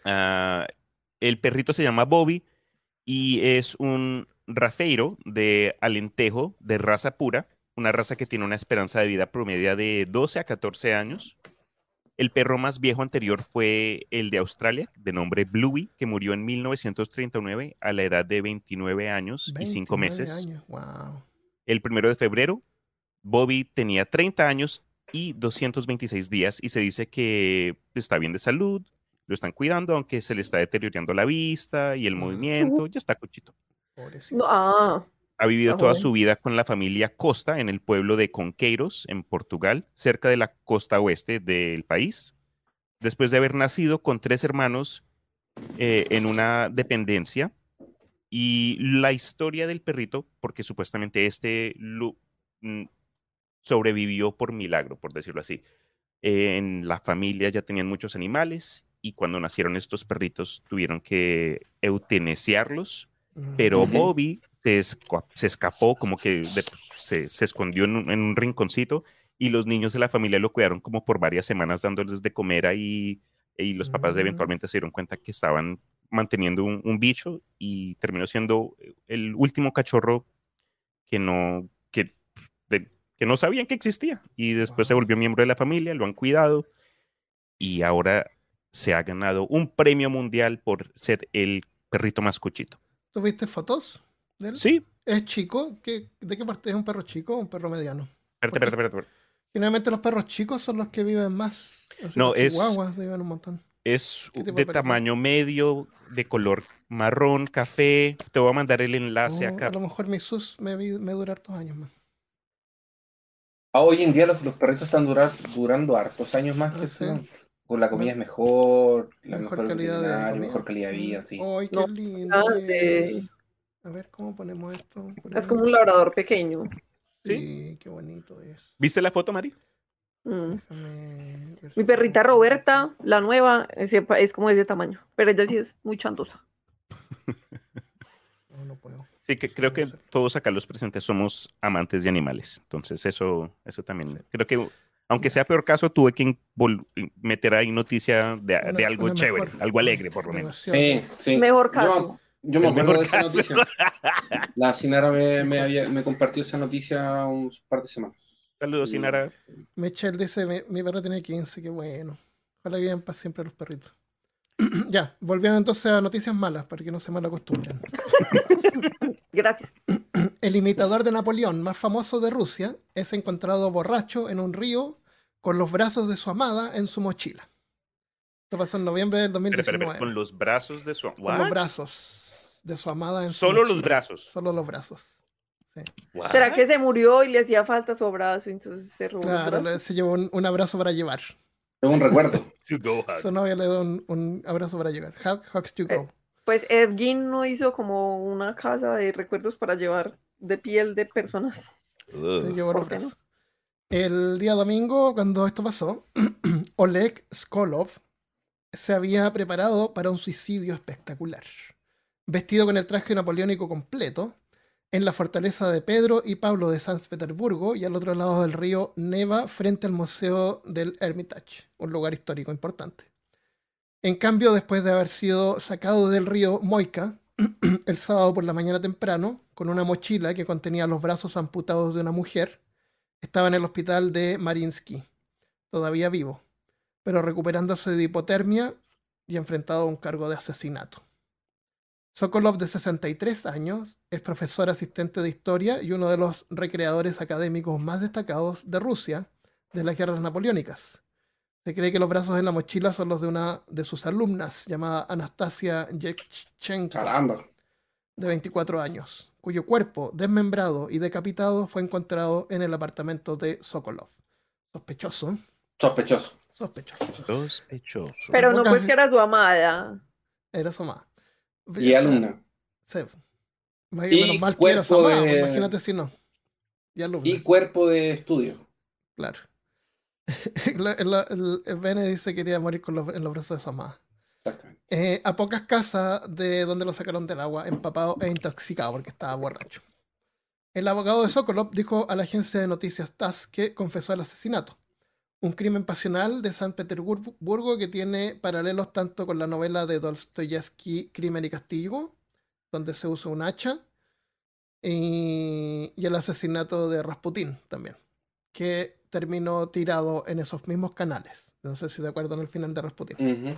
Ah, el perrito se llama Bobby y es un rafeiro de Alentejo de raza pura, una raza que tiene una esperanza de vida promedia de 12 a 14 años. El perro más viejo anterior fue el de Australia, de nombre Bluey, que murió en 1939 a la edad de 29 años y 5 29 meses. años. Wow. El primero de febrero, Bobby tenía 30 años y 226 días y se dice que está bien de salud, lo están cuidando, aunque se le está deteriorando la vista y el Ujú. movimiento, ya está cuchito. Pobrecito. Ah, Ha vivido toda joven. su vida con la familia Costa en el pueblo de Conqueiros, en Portugal, cerca de la costa oeste del país. Después de haber nacido con tres hermanos eh, en una dependencia. Y la historia del perrito, porque supuestamente este mm, sobrevivió por milagro, por decirlo así. Eh, en la familia ya tenían muchos animales y cuando nacieron estos perritos tuvieron que eutanasiarlos Ujú. pero. Bobby se, esca- se escapó, como que de- se, se escondió en un, en un rinconcito y los niños de la familia lo cuidaron como por varias semanas dándoles de comer ahí y los papás Mm. eventualmente se dieron cuenta que estaban manteniendo un, un bicho y terminó siendo el último cachorro que no, que, de- que no sabían que existía y después se volvió miembro de la familia, lo han cuidado y ahora se ha ganado un premio mundial por ser el perrito más cuchito. ¿Tuviste fotos de él? Sí. ¿Es chico? ¿Qué- ¿De qué parte es un perro chico o un perro mediano? Espérate, espérate, espérate, espérate. Generalmente los perros chicos son los que viven más. Así No, los es- Chihuahuas viven un montón. Es ¿Qué tipo de tamaño medio, de color marrón, café. Te voy a mandar el enlace Oh, acá. a lo mejor mi sus me, me dura hartos años más. Ah, hoy en día los, los perritos están durar- durando hartos años más que Ah, sí. Con la comida es mejor, la mejor mejor, calidad de comida. mejor calidad de vida, sí. ¡Ay, qué No, lindo! es! A ver, ¿cómo ponemos esto? Es Ponemos- como un labrador pequeño. Sí, qué bonito es. ¿Viste la foto, Mari? Mm. Mi perrita Roberta, la nueva, es, es como de ese tamaño. Pero ella sí es muy chandosa. No, no puedo. Sí, que Sí, creo no que todos acá los presentes somos amantes de animales. Entonces, eso, eso también. Creo que, aunque sea peor caso, tuve que meter ahí noticia de, algo chévere, mejor- algo alegre, por lo menos. Sí, sí. Mejor Yo- caso. Yo, me El acuerdo mejor de esa caso. noticia. La Sinara me, me, había- me compartió esa noticia un par de semanas. Saludos, Sinara. Michelle dice, mi, mi perro tiene 15, qué bueno. Ojalá vivan para siempre los perritos. ya, volviendo entonces a noticias malas, para que no se mal acostumbren. Gracias. El imitador de Napoleón más famoso de Rusia es encontrado borracho en un río con los brazos de su amada en su mochila. Esto pasó en noviembre del Espera, espera, 2019. espera, Con los brazos de su. Con los brazos de su amada en su Solo los mochila. brazos. Solo los brazos. Sí. ¿Será que se murió y le hacía falta su abrazo? Entonces se robó Claro, se llevó un, un abrazo para llevar. Es un recuerdo. To go hug. Su novia le dio un, un abrazo para llevar. Hug, hugs to go. Pues Edgin no hizo como una casa de recuerdos para llevar de piel de personas. Se llevó los ¿por qué no? El día domingo, cuando esto pasó, Oleg Skolov se había preparado para un suicidio espectacular. Vestido con el traje napoleónico completo, en la fortaleza de Pedro y Pablo de San Petersburgo y al otro lado del río Neva, frente al Museo del Hermitage, un lugar histórico importante. En cambio, después de haber sido sacado del río Moika, el sábado por la mañana temprano, con una mochila que contenía los brazos amputados de una mujer, estaba en el hospital de Marinsky, todavía vivo, pero recuperándose de hipotermia y enfrentado a un cargo de asesinato. Sokolov, de 63 años, es profesor asistente de historia y uno de los recreadores académicos más destacados de Rusia de las guerras napoleónicas. Se cree que los brazos en la mochila son los de una de sus alumnas, llamada Anastasia Yevchenko Caramba. de 24 años, cuyo cuerpo desmembrado y decapitado fue encontrado en el apartamento de Sokolov. Sospechoso, Sospechoso. sospechoso. Sospechoso. Pero no pues que era su amada. Era su mamá. Y alumna. Sí. Y Menos mal que cuerpo mamá, de- imagínate si no. Y alumna, Y cuerpo de estudio. claro. Bene dice que quería morir con los- en los brazos de su mamá. Exactamente. Eh, a pocas casas de donde lo sacaron del agua, empapado e intoxicado porque estaba borracho. El abogado de Sokolov dijo a la agencia de noticias TASS que confesó el asesinato. Un crimen pasional de San Petersburgo que tiene paralelos tanto con la novela de Dostoyevsky Crimen y Castigo, donde se usa un hacha, y, y el asesinato de Rasputín también, que terminó tirado en esos mismos canales. No sé si de acuerdo en el final de Rasputín. Ujú.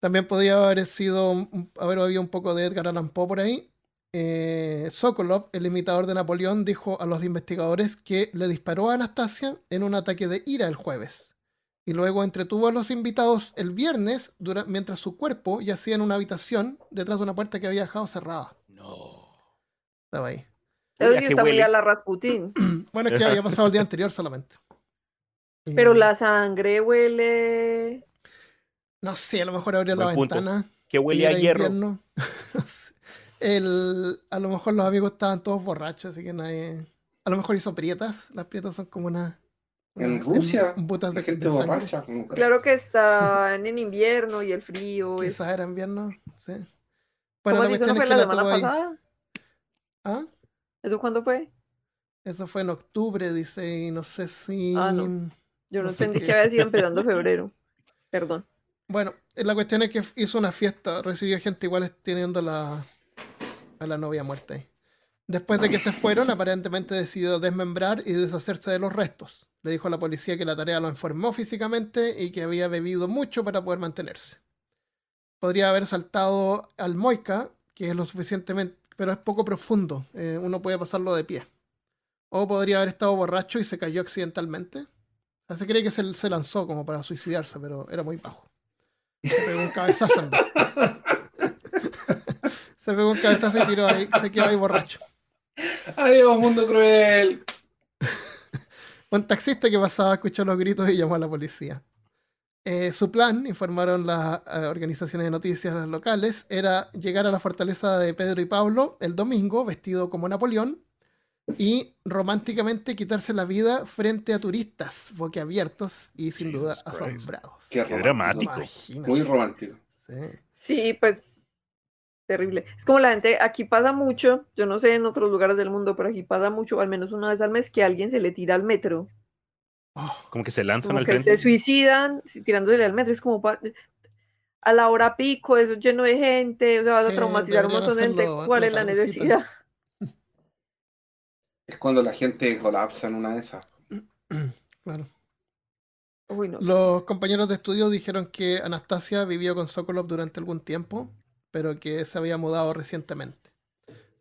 También podría haber sido, haber habido un poco de Edgar Allan Poe por ahí. Eh, Sokolov, el imitador de Napoleón, dijo a los investigadores que le disparó a Anastasia en un ataque de ira el jueves. Y luego entretuvo a los invitados el viernes mientras su cuerpo yacía en una habitación detrás de una puerta que había dejado cerrada. No. Estaba ahí. Eso Uy, ¿a sí qué está muy a la Rasputín. Bueno, es que había pasado el día anterior solamente. Y- Pero la sangre huele. No sé, a lo mejor abrió la punto. ventana. Que huele a hierro. No sé. El, a lo mejor los amigos estaban todos borrachos, así que nadie. A lo mejor hizo prietas. Las prietas son como una. En una- Rusia, en de, gente borracha. Claro que están en invierno y el frío. es- Quizás era invierno. Sí. Bueno, ¿Cómo la cuestión no es fue que la la semana pasada? ¿Ah? ¿Eso cuándo fue? Eso fue en octubre, dice, y no sé si. Ah, no. Yo no, entendí qué. que había sido empezando febrero. Perdón. Bueno, la cuestión es que hizo una fiesta, recibió gente igual teniendo la, la novia muerta. Después de que se fueron, aparentemente decidió desmembrar y deshacerse de los restos. Le dijo a la policía que la tarea lo enfermó físicamente y que había bebido mucho para poder mantenerse. Podría haber saltado al Moica, que es lo suficientemente, pero es poco profundo. eh, uno puede pasarlo de pie. O podría haber estado borracho y se cayó accidentalmente. Se cree que se, se lanzó como para suicidarse, pero era muy bajo. Pegó un cabezazo. se pegó un cabezazo y tiró ahí, se quedó ahí borracho. Adiós, mundo cruel. Un taxista que pasaba escuchó los gritos y llamó a la policía. Eh, su plan, informaron las eh, organizaciones de noticias locales, era llegar a la fortaleza de Pedro y Pablo el domingo vestido como Napoleón y románticamente quitarse la vida frente a turistas boquiabiertos y sin duda Jesus Christ. asombrados. Qué Qué romántico. dramático. Imagínate, Muy romántico. sí. Sí, pues terrible. Es como la gente, aquí pasa mucho, yo no sé en otros lugares del mundo, pero aquí pasa mucho, al menos una vez al mes, que alguien se le tira al metro. Oh, Como que se lanzan Como al que tren. se suicidan tirándose al metro. Es como a la hora pico, eso lleno de gente, o sea, vas Sí, a traumatizar a un montón de gente. ¿Cuál es la tardecita. necesidad? Es cuando la gente colapsa en una de esas. claro. Uy, no. Los compañeros de estudio dijeron que Anastasia vivió con Sokolov durante algún tiempo, pero que se había mudado recientemente.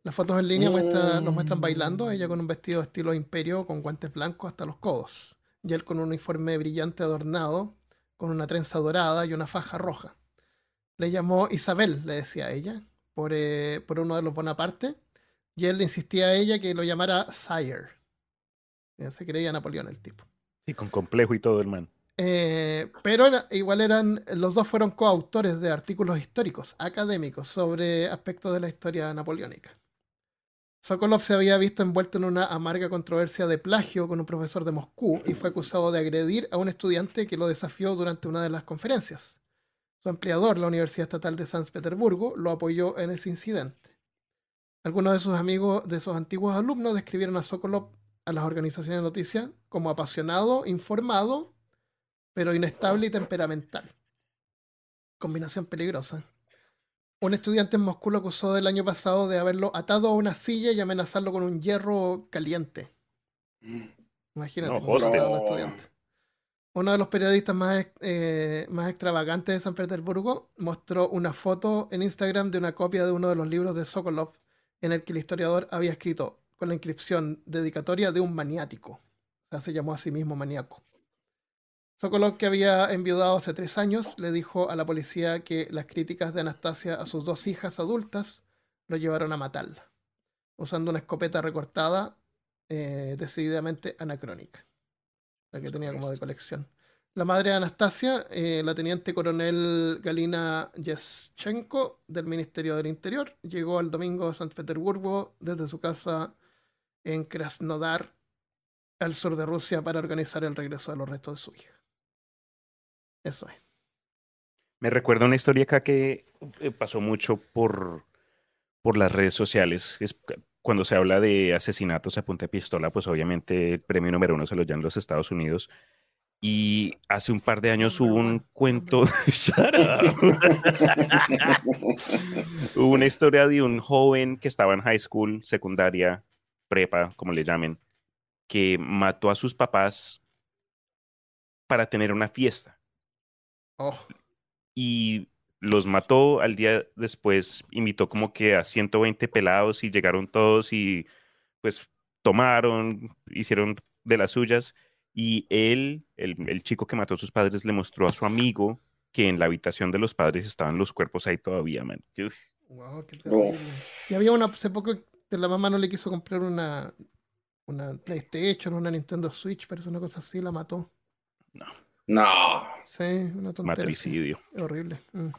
Las fotos en línea muestra- los muestran bailando, ella con un vestido estilo imperio con guantes blancos hasta los codos, y él con un uniforme brillante adornado, con una trenza dorada y una faja roja. Le llamó Isabel, le decía ella, por, eh, por uno de los Bonaparte, y él le insistía a ella que lo llamara Sire. Se creía Napoleón el tipo. Sí, con complejo y todo, hermano. Eh, pero igual eran, los dos fueron coautores de artículos históricos, académicos, sobre aspectos de la historia napoleónica. Sokolov se había visto envuelto en una amarga controversia de plagio con un profesor de Moscú y fue acusado de agredir a un estudiante que lo desafió durante una de las conferencias. Su empleador, la Universidad Estatal de San Petersburgo, lo apoyó en ese incidente. Algunos de sus amigos, de sus antiguos alumnos, describieron a Sokolov a las organizaciones de noticias como apasionado, informado, pero inestable y temperamental. Combinación peligrosa. Un estudiante en Moscú lo acusó del año pasado de haberlo atado a una silla y amenazarlo con un hierro caliente. Imagínate. No, los estudiantes. Uno de los periodistas más, eh, más extravagantes de San Petersburgo mostró una foto en Instagram de una copia de uno de los libros de Sokolov en el que el historiador había escrito con la inscripción dedicatoria de un maniático. O sea, se llamó a sí mismo maníaco. Sokolov, que había enviudado hace tres años, le dijo a la policía que las críticas de Anastasia a sus dos hijas adultas lo llevaron a matarla, usando una escopeta recortada eh, decididamente anacrónica, la que tenía como de colección. La madre de Anastasia, eh, la teniente coronel Galina Yeschenko del Ministerio del Interior, llegó el domingo a San Petersburgo desde su casa en Krasnodar, al sur de Rusia, para organizar el regreso de los restos de su hija. Eso es. Me recuerda una historia acá que eh, pasó mucho por, por las redes sociales. Es cu- cuando se habla de asesinatos a punta de pistola, pues obviamente el premio número uno se lo dan los Estados Unidos. Y hace un par de años hubo un cuento. Hubo una historia de un joven que estaba en high school, secundaria, prepa, como le llamen, que mató a sus papás para tener una fiesta Oh, y los mató. Al día después invitó como que a 120 pelados y llegaron todos y pues tomaron, hicieron de las suyas. Y él, el, el chico que mató a sus padres, le mostró a su amigo que en la habitación de los padres estaban los cuerpos ahí todavía, man. Uf, wow, qué terrible. Y había una, hace poco que la mamá no le quiso comprar una, una PlayStation, una Nintendo Switch, pero es una cosa así, la mató. No. Sí, una tontería. así. matricidio. Horrible. Mm.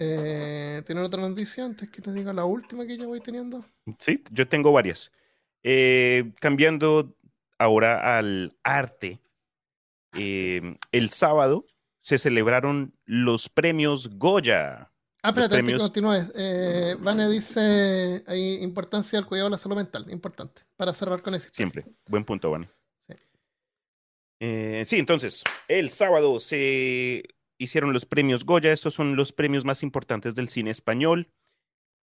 Eh, ¿Tienen otra noticia antes que les diga la última que ya voy teniendo? Sí, yo tengo varias. Eh, cambiando ahora al arte, eh, el sábado se celebraron los premios Goya. Ah, espérate, antes que premios- continúes. Eh, Vane dice ahí importancia del cuidado de la salud mental. Importante. Para cerrar con eso. Siempre. Buen punto, Vane. Sí. Eh, sí, entonces, el sábado se hicieron los premios Goya. Estos son los premios más importantes del cine español.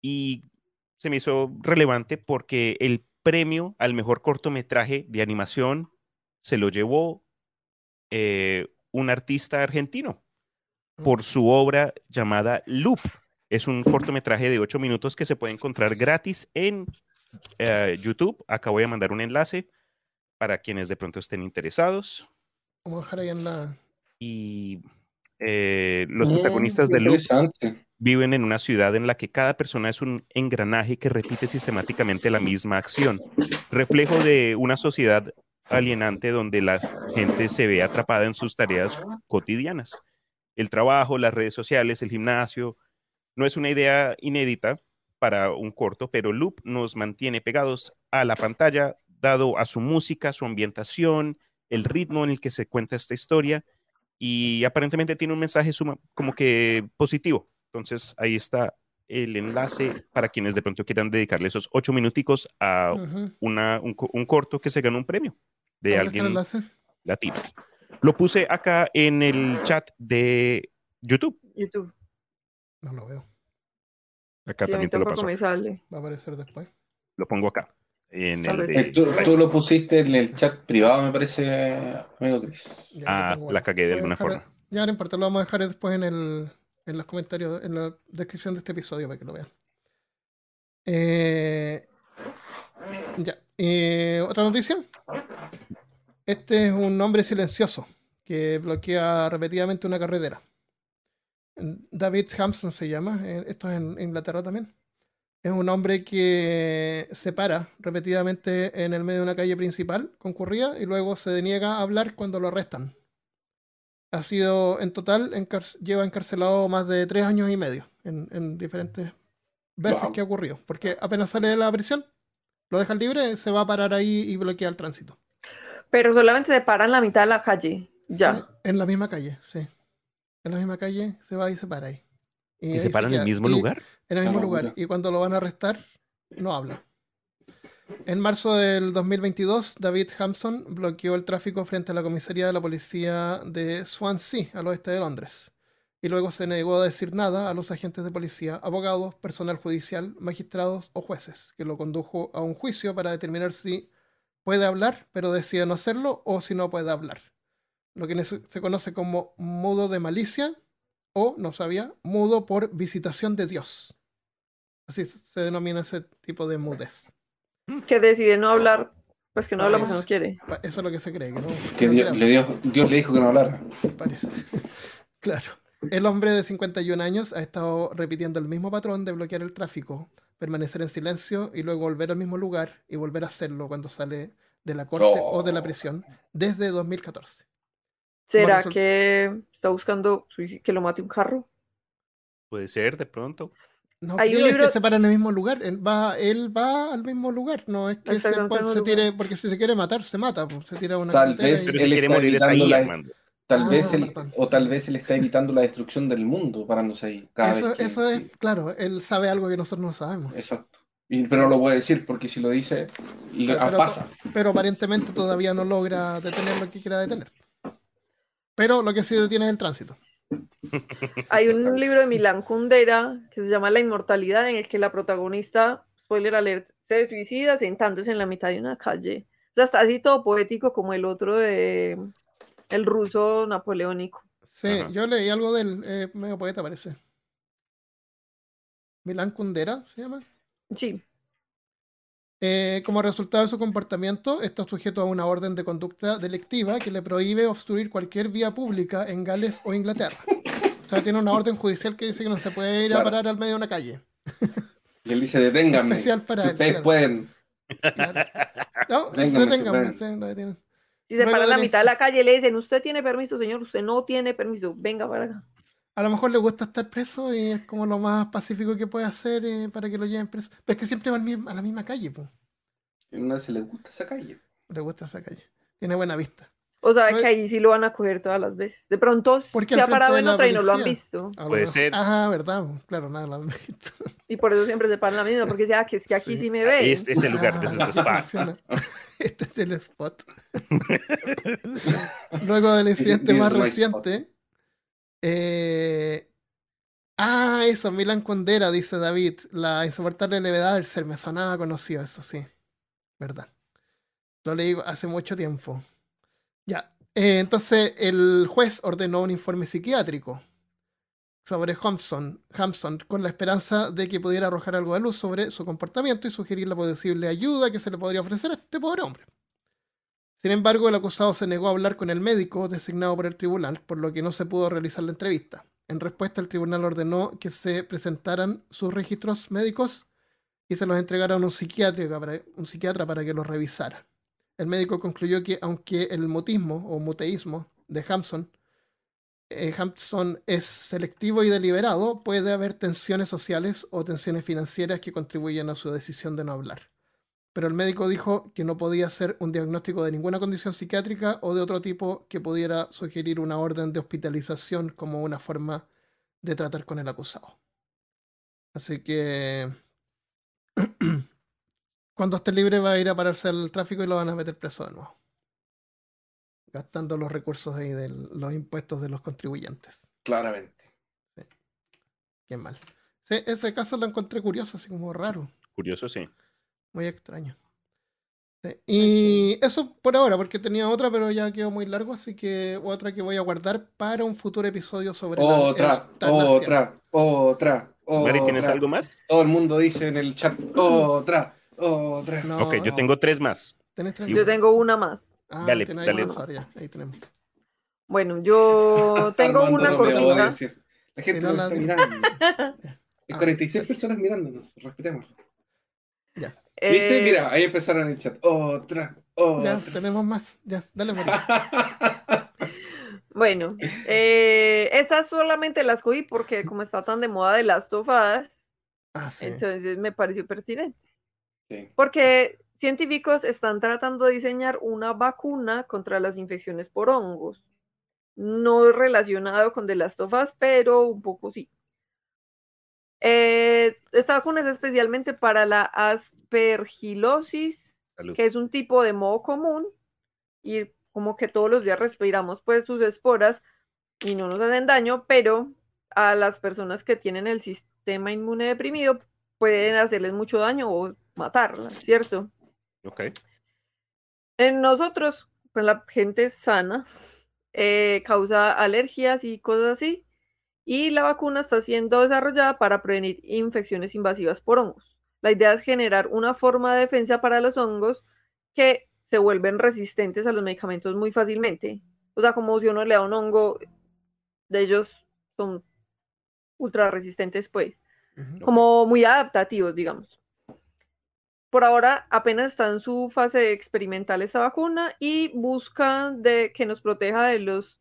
Y se me hizo relevante porque el premio al mejor cortometraje de animación se lo llevó eh, un artista argentino por su obra llamada Loop. Es un cortometraje de ocho minutos que se puede encontrar gratis en eh, YouTube. Acá voy a mandar un enlace para quienes de pronto estén interesados. Vamos a dejar ahí en la. Y eh, los Mm, protagonistas de Loop interesante. viven en una ciudad en la que cada persona es un engranaje que repite sistemáticamente la misma acción, reflejo de una sociedad alienante donde la gente se ve atrapada en sus tareas cotidianas. El trabajo, las redes sociales, el gimnasio, no es una idea inédita para un corto, pero Loop nos mantiene pegados a la pantalla, dado a su música, su ambientación, el ritmo en el que se cuenta esta historia, y aparentemente tiene un mensaje suma- como que positivo. Entonces ahí está el enlace para quienes de pronto quieran dedicarle esos ocho minuticos a Ujú. una, un, un corto que se ganó un premio de ¿Dónde está el alguien latino. Lo puse acá en el chat de YouTube. YouTube. No lo veo. Acá Sí, también te lo paso. me sale. Va a aparecer después. Lo pongo acá. En Tal el vez. de- tú, tú lo pusiste en el chat privado, me parece, amigo Chris. Ya, Ah, lo pongo la ahí. cagué de alguna dejar- forma. Ya no importa, lo vamos a dejar después en, el, en los comentarios, en la descripción de este episodio para que lo vean. Eh, ya. eh, ¿Otra noticia? Este es un hombre silencioso que bloquea repetidamente una carretera. David Hampson se llama, eh, esto es en Inglaterra también. Es un hombre que se para repetidamente en el medio de una calle principal concurrida y luego se deniega a hablar cuando lo arrestan. Ha sido en total, encar- lleva encarcelado más de tres años y medio en, en diferentes veces Wow. que ha ocurrido. Porque apenas sale de la prisión, lo dejan libre, se va a parar ahí y bloquea el tránsito. Pero solamente se para en la mitad de la calle. Ya. Sí, en la misma calle, sí. En la misma calle se va y se para ahí. ¿Y se para en el mismo Y- lugar? En el mismo Ah, lugar. mira. Y cuando lo van a arrestar, no habla. En marzo del 2022, David Hampson bloqueó el tráfico frente a la comisaría de la policía de Swansea, al oeste de Londres. Y luego se negó a decir nada a los agentes de policía, abogados, personal judicial, magistrados o jueces, que lo condujo a un juicio para determinar si puede hablar, pero decide no hacerlo, o si no puede hablar. Lo que se conoce como mudo de malicia, o, no sabía, mudo por visitación de Dios. Así se denomina ese tipo de mudez. Que decide no hablar, pues que no habla porque no quiere. Eso es lo que se cree, que no, Que no Dios, le dio, Dios le dijo que no hablara. hablar, parece. Claro. El hombre de 51 años ha estado repitiendo el mismo patrón de bloquear el tráfico, permanecer en silencio y luego volver al mismo lugar y volver a hacerlo cuando sale de la corte o de la Oh. prisión desde 2014. ¿Será que está buscando que lo mate un carro? Puede ser, de pronto. No, Hay un creo, es libro- que se para en el mismo lugar. Él va, él va al mismo lugar. No es que se, tire, porque si se quiere matar, se mata. pues, se tira una Tal vez y- Pero Él está evitando ahí, la-. Tal Ah, vez él, o tal vez él está evitando la destrucción del mundo parándose ahí. Cada Eso, vez que- eso es, claro, él sabe algo que nosotros no sabemos. Exacto. Y- pero no lo puede decir porque si lo dice, le- Pero- pero- pasa. Pero aparentemente todavía no logra detener lo que quiera detener. Pero lo que sí detiene es el tránsito. Hay un libro de Milán Kundera que se llama La inmortalidad, en el que la protagonista, spoiler alert, se suicida sentándose en la mitad de una calle. O sea, está así todo poético como el otro de el ruso napoleónico. Sí, Ajá. yo leí algo del eh, medio poeta, parece. Milán Kundera se llama. Sí, Eh, como resultado de su comportamiento, está sujeto a una orden de conducta delictiva que le prohíbe obstruir cualquier vía pública en Gales o Inglaterra. O sea, tiene una orden judicial que dice que no se puede ir a parar al medio de una calle. Y él dice, deténganme. Especial para si él, ustedes claro. pueden. Claro. No, deténganme, se sí, lo detienen. si se Luego para en la de mitad de la calle le dicen, usted tiene permiso, señor, usted no tiene permiso, venga para acá. A lo mejor le gusta estar preso y es como lo más pacífico que puede hacer eh, para que lo lleven preso. Pero es que siempre va al mismo- a la misma calle, pues. No se le gusta esa calle. Le gusta esa calle. Tiene buena vista. O sabe Pues- que ahí sí lo van a coger todas las veces. De pronto Porque se ha parado en otra y no lo han visto. Puede mejor- ser. Ajá, verdad. Claro, nada, lo han visto. Y por eso siempre se paran la misma, porque sea que es que aquí Sí. sí, me ve. Este es el lugar, this is the Ah, spot. Este es el spot. Luego del incidente más reciente, eh, Ah, eso, Milan Kundera, dice David. La insoportable levedad del ser. Me sonaba conocido eso, sí. Verdad. Lo leí hace mucho tiempo. Ya. eh, entonces, el juez ordenó un informe psiquiátrico sobre Hampson, Hampson, con la esperanza de que pudiera arrojar algo de luz sobre su comportamiento y sugerir la posible ayuda que se le podría ofrecer a este pobre hombre. Sin embargo, el acusado se negó a hablar con el médico designado por el tribunal, por lo que no se pudo realizar la entrevista. En respuesta, el tribunal ordenó que se presentaran sus registros médicos y se los entregaran a un psiquiatra para, un psiquiatra para que los revisara. El médico concluyó que, aunque el mutismo o muteísmo de Hampson, eh, Hampson es selectivo y deliberado, puede haber tensiones sociales o tensiones financieras que contribuyen a su decisión de no hablar. Pero el médico dijo que no podía hacer un diagnóstico de ninguna condición psiquiátrica o de otro tipo que pudiera sugerir una orden de hospitalización como una forma de tratar con el acusado. Así que cuando esté libre va a ir a pararse al tráfico y lo van a meter preso de nuevo. Gastando los recursos ahí de los impuestos de los contribuyentes. Claramente. Qué mal. Sí, ese caso lo encontré curioso, así como raro. Curioso, sí. Muy extraño. Sí, Y eso por ahora, porque tenía otra, pero ya quedó muy largo, así que otra que voy a guardar para un futuro episodio sobre la Otra, eutanasia. otra, otra, Mari, ¿tienes otra. algo más? Todo el mundo dice en el chat, otra, otra. No, ok, yo tengo tres más. ¿Tenés tres? Yo tengo una más. Ah, Dale, dale. sola, ya, ahí tenemos. Bueno, yo tengo Armando una no cortita. La gente Si no nos la está mirando. Hay Ah, 46 personas mirándonos, respetemos. Ya, ¿Viste? Eh, Mira, ahí empezaron el chat. Otra, ya, otra. tenemos más. Ya, dale, María. Bueno, eh, estas solamente las cogí porque como está tan de moda de las tofadas, Ah, sí. entonces me pareció pertinente. Sí. Porque científicos están tratando de diseñar una vacuna contra las infecciones por hongos. No relacionado con de las tofas, pero un poco sí. Eh, esta vacuna es especialmente para la aspergilosis, Salud. que es un tipo de moho común y como que todos los días respiramos pues sus esporas y no nos hacen daño, pero a las personas que tienen el sistema inmune deprimido pueden hacerles mucho daño o matarlas, ¿cierto? Ok. En nosotros, pues la gente sana, eh, causa alergias y cosas así, y la vacuna está siendo desarrollada para prevenir infecciones invasivas por hongos. La idea es generar una forma de defensa para los hongos que se vuelven resistentes a los medicamentos muy fácilmente. O sea, como si uno le da un hongo, de ellos son ultra resistentes, pues como muy adaptativos, digamos. Por ahora apenas está en su fase experimental esta vacuna y buscan de que nos proteja de los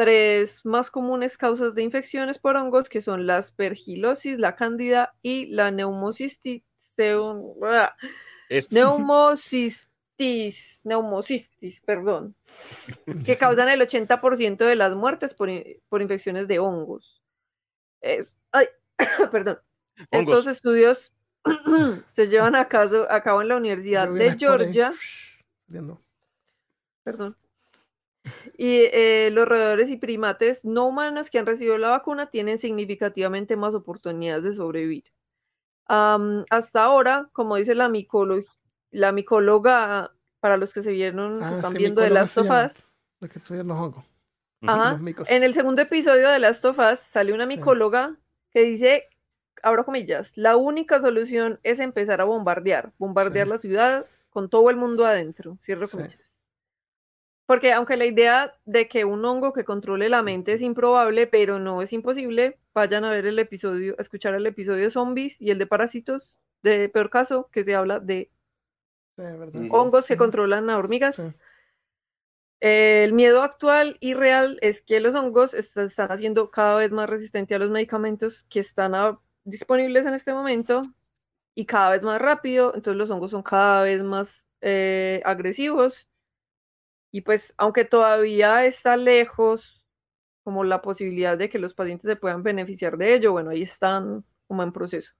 tres más comunes causas de infecciones por hongos, que son la aspergilosis, la cándida y la neumocistis, neumocistis, neumocistis, perdón, que causan el 80% de las muertes por, por infecciones de hongos. Es, ay, perdón. Hongos. Estos estudios se llevan a, caso- a cabo en la Universidad de Georgia, perdón, y eh, los roedores y primates no humanos que han recibido la vacuna tienen significativamente más oportunidades de sobrevivir. Hasta ahora, como dice la, la micóloga, para los que se vieron, se Ah, están sí, viendo de las se sofás, Los que estudian los hongos. Ajá. Los. En el segundo episodio de Last of Us sale una Sí. micóloga que dice, abro comillas, la única solución es empezar a bombardear, bombardear Sí. la ciudad con todo el mundo adentro, cierro Sí. comillas. Porque aunque la idea de que un hongo que controle la mente es improbable, pero no es imposible, vayan a ver el episodio, a escuchar el episodio de zombies y el de parásitos, de peor caso, que se habla de Sí, hongos que Ujú. controlan a hormigas. Sí. El miedo actual y real es que los hongos est- están haciendo cada vez más resistentes a los medicamentos que están disponibles en este momento y cada vez más rápido, entonces los hongos son cada vez más eh, agresivos y pues aunque todavía está lejos como la posibilidad de que los pacientes se puedan beneficiar de ello, bueno, ahí están como en proceso.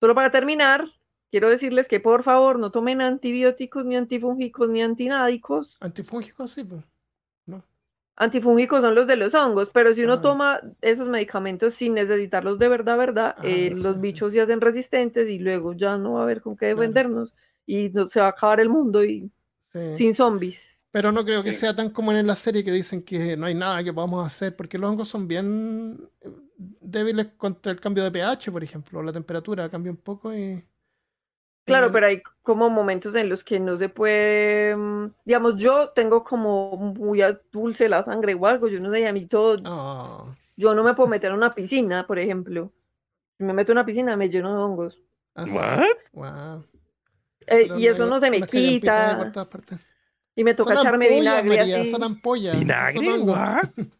Solo para terminar, quiero decirles que por favor no tomen antibióticos, ni antifúngicos, ni antinádicos, Antifúngicos, sí, pues. No. Antifúngicos son los de los hongos, pero si uno Ah. toma esos medicamentos sin necesitarlos de verdad, verdad, Ah, eh, sí, los sí. bichos se hacen resistentes y luego ya no va a haber con qué defendernos y no, se va a acabar el mundo y Sí. sin zombies. Pero no creo que Sí. sea tan como en la serie que dicen que no hay nada que podamos hacer, porque los hongos son bien eh, débiles contra el cambio de pH, por ejemplo. La temperatura cambia un poco y. Claro, pero hay como momentos en los que no se puede, mm, digamos, yo tengo como muy a- dulce la sangre o algo, yo no sé, a mí todo, Ah, yo no me puedo meter en una piscina, por ejemplo. Si me meto en una piscina me lleno de hongos. así. What? Guau. Eh, y eso no se me quita. Y me toca Son echarme ampollas, vinagre María, así. son ampollas. ¿Vinagre? son?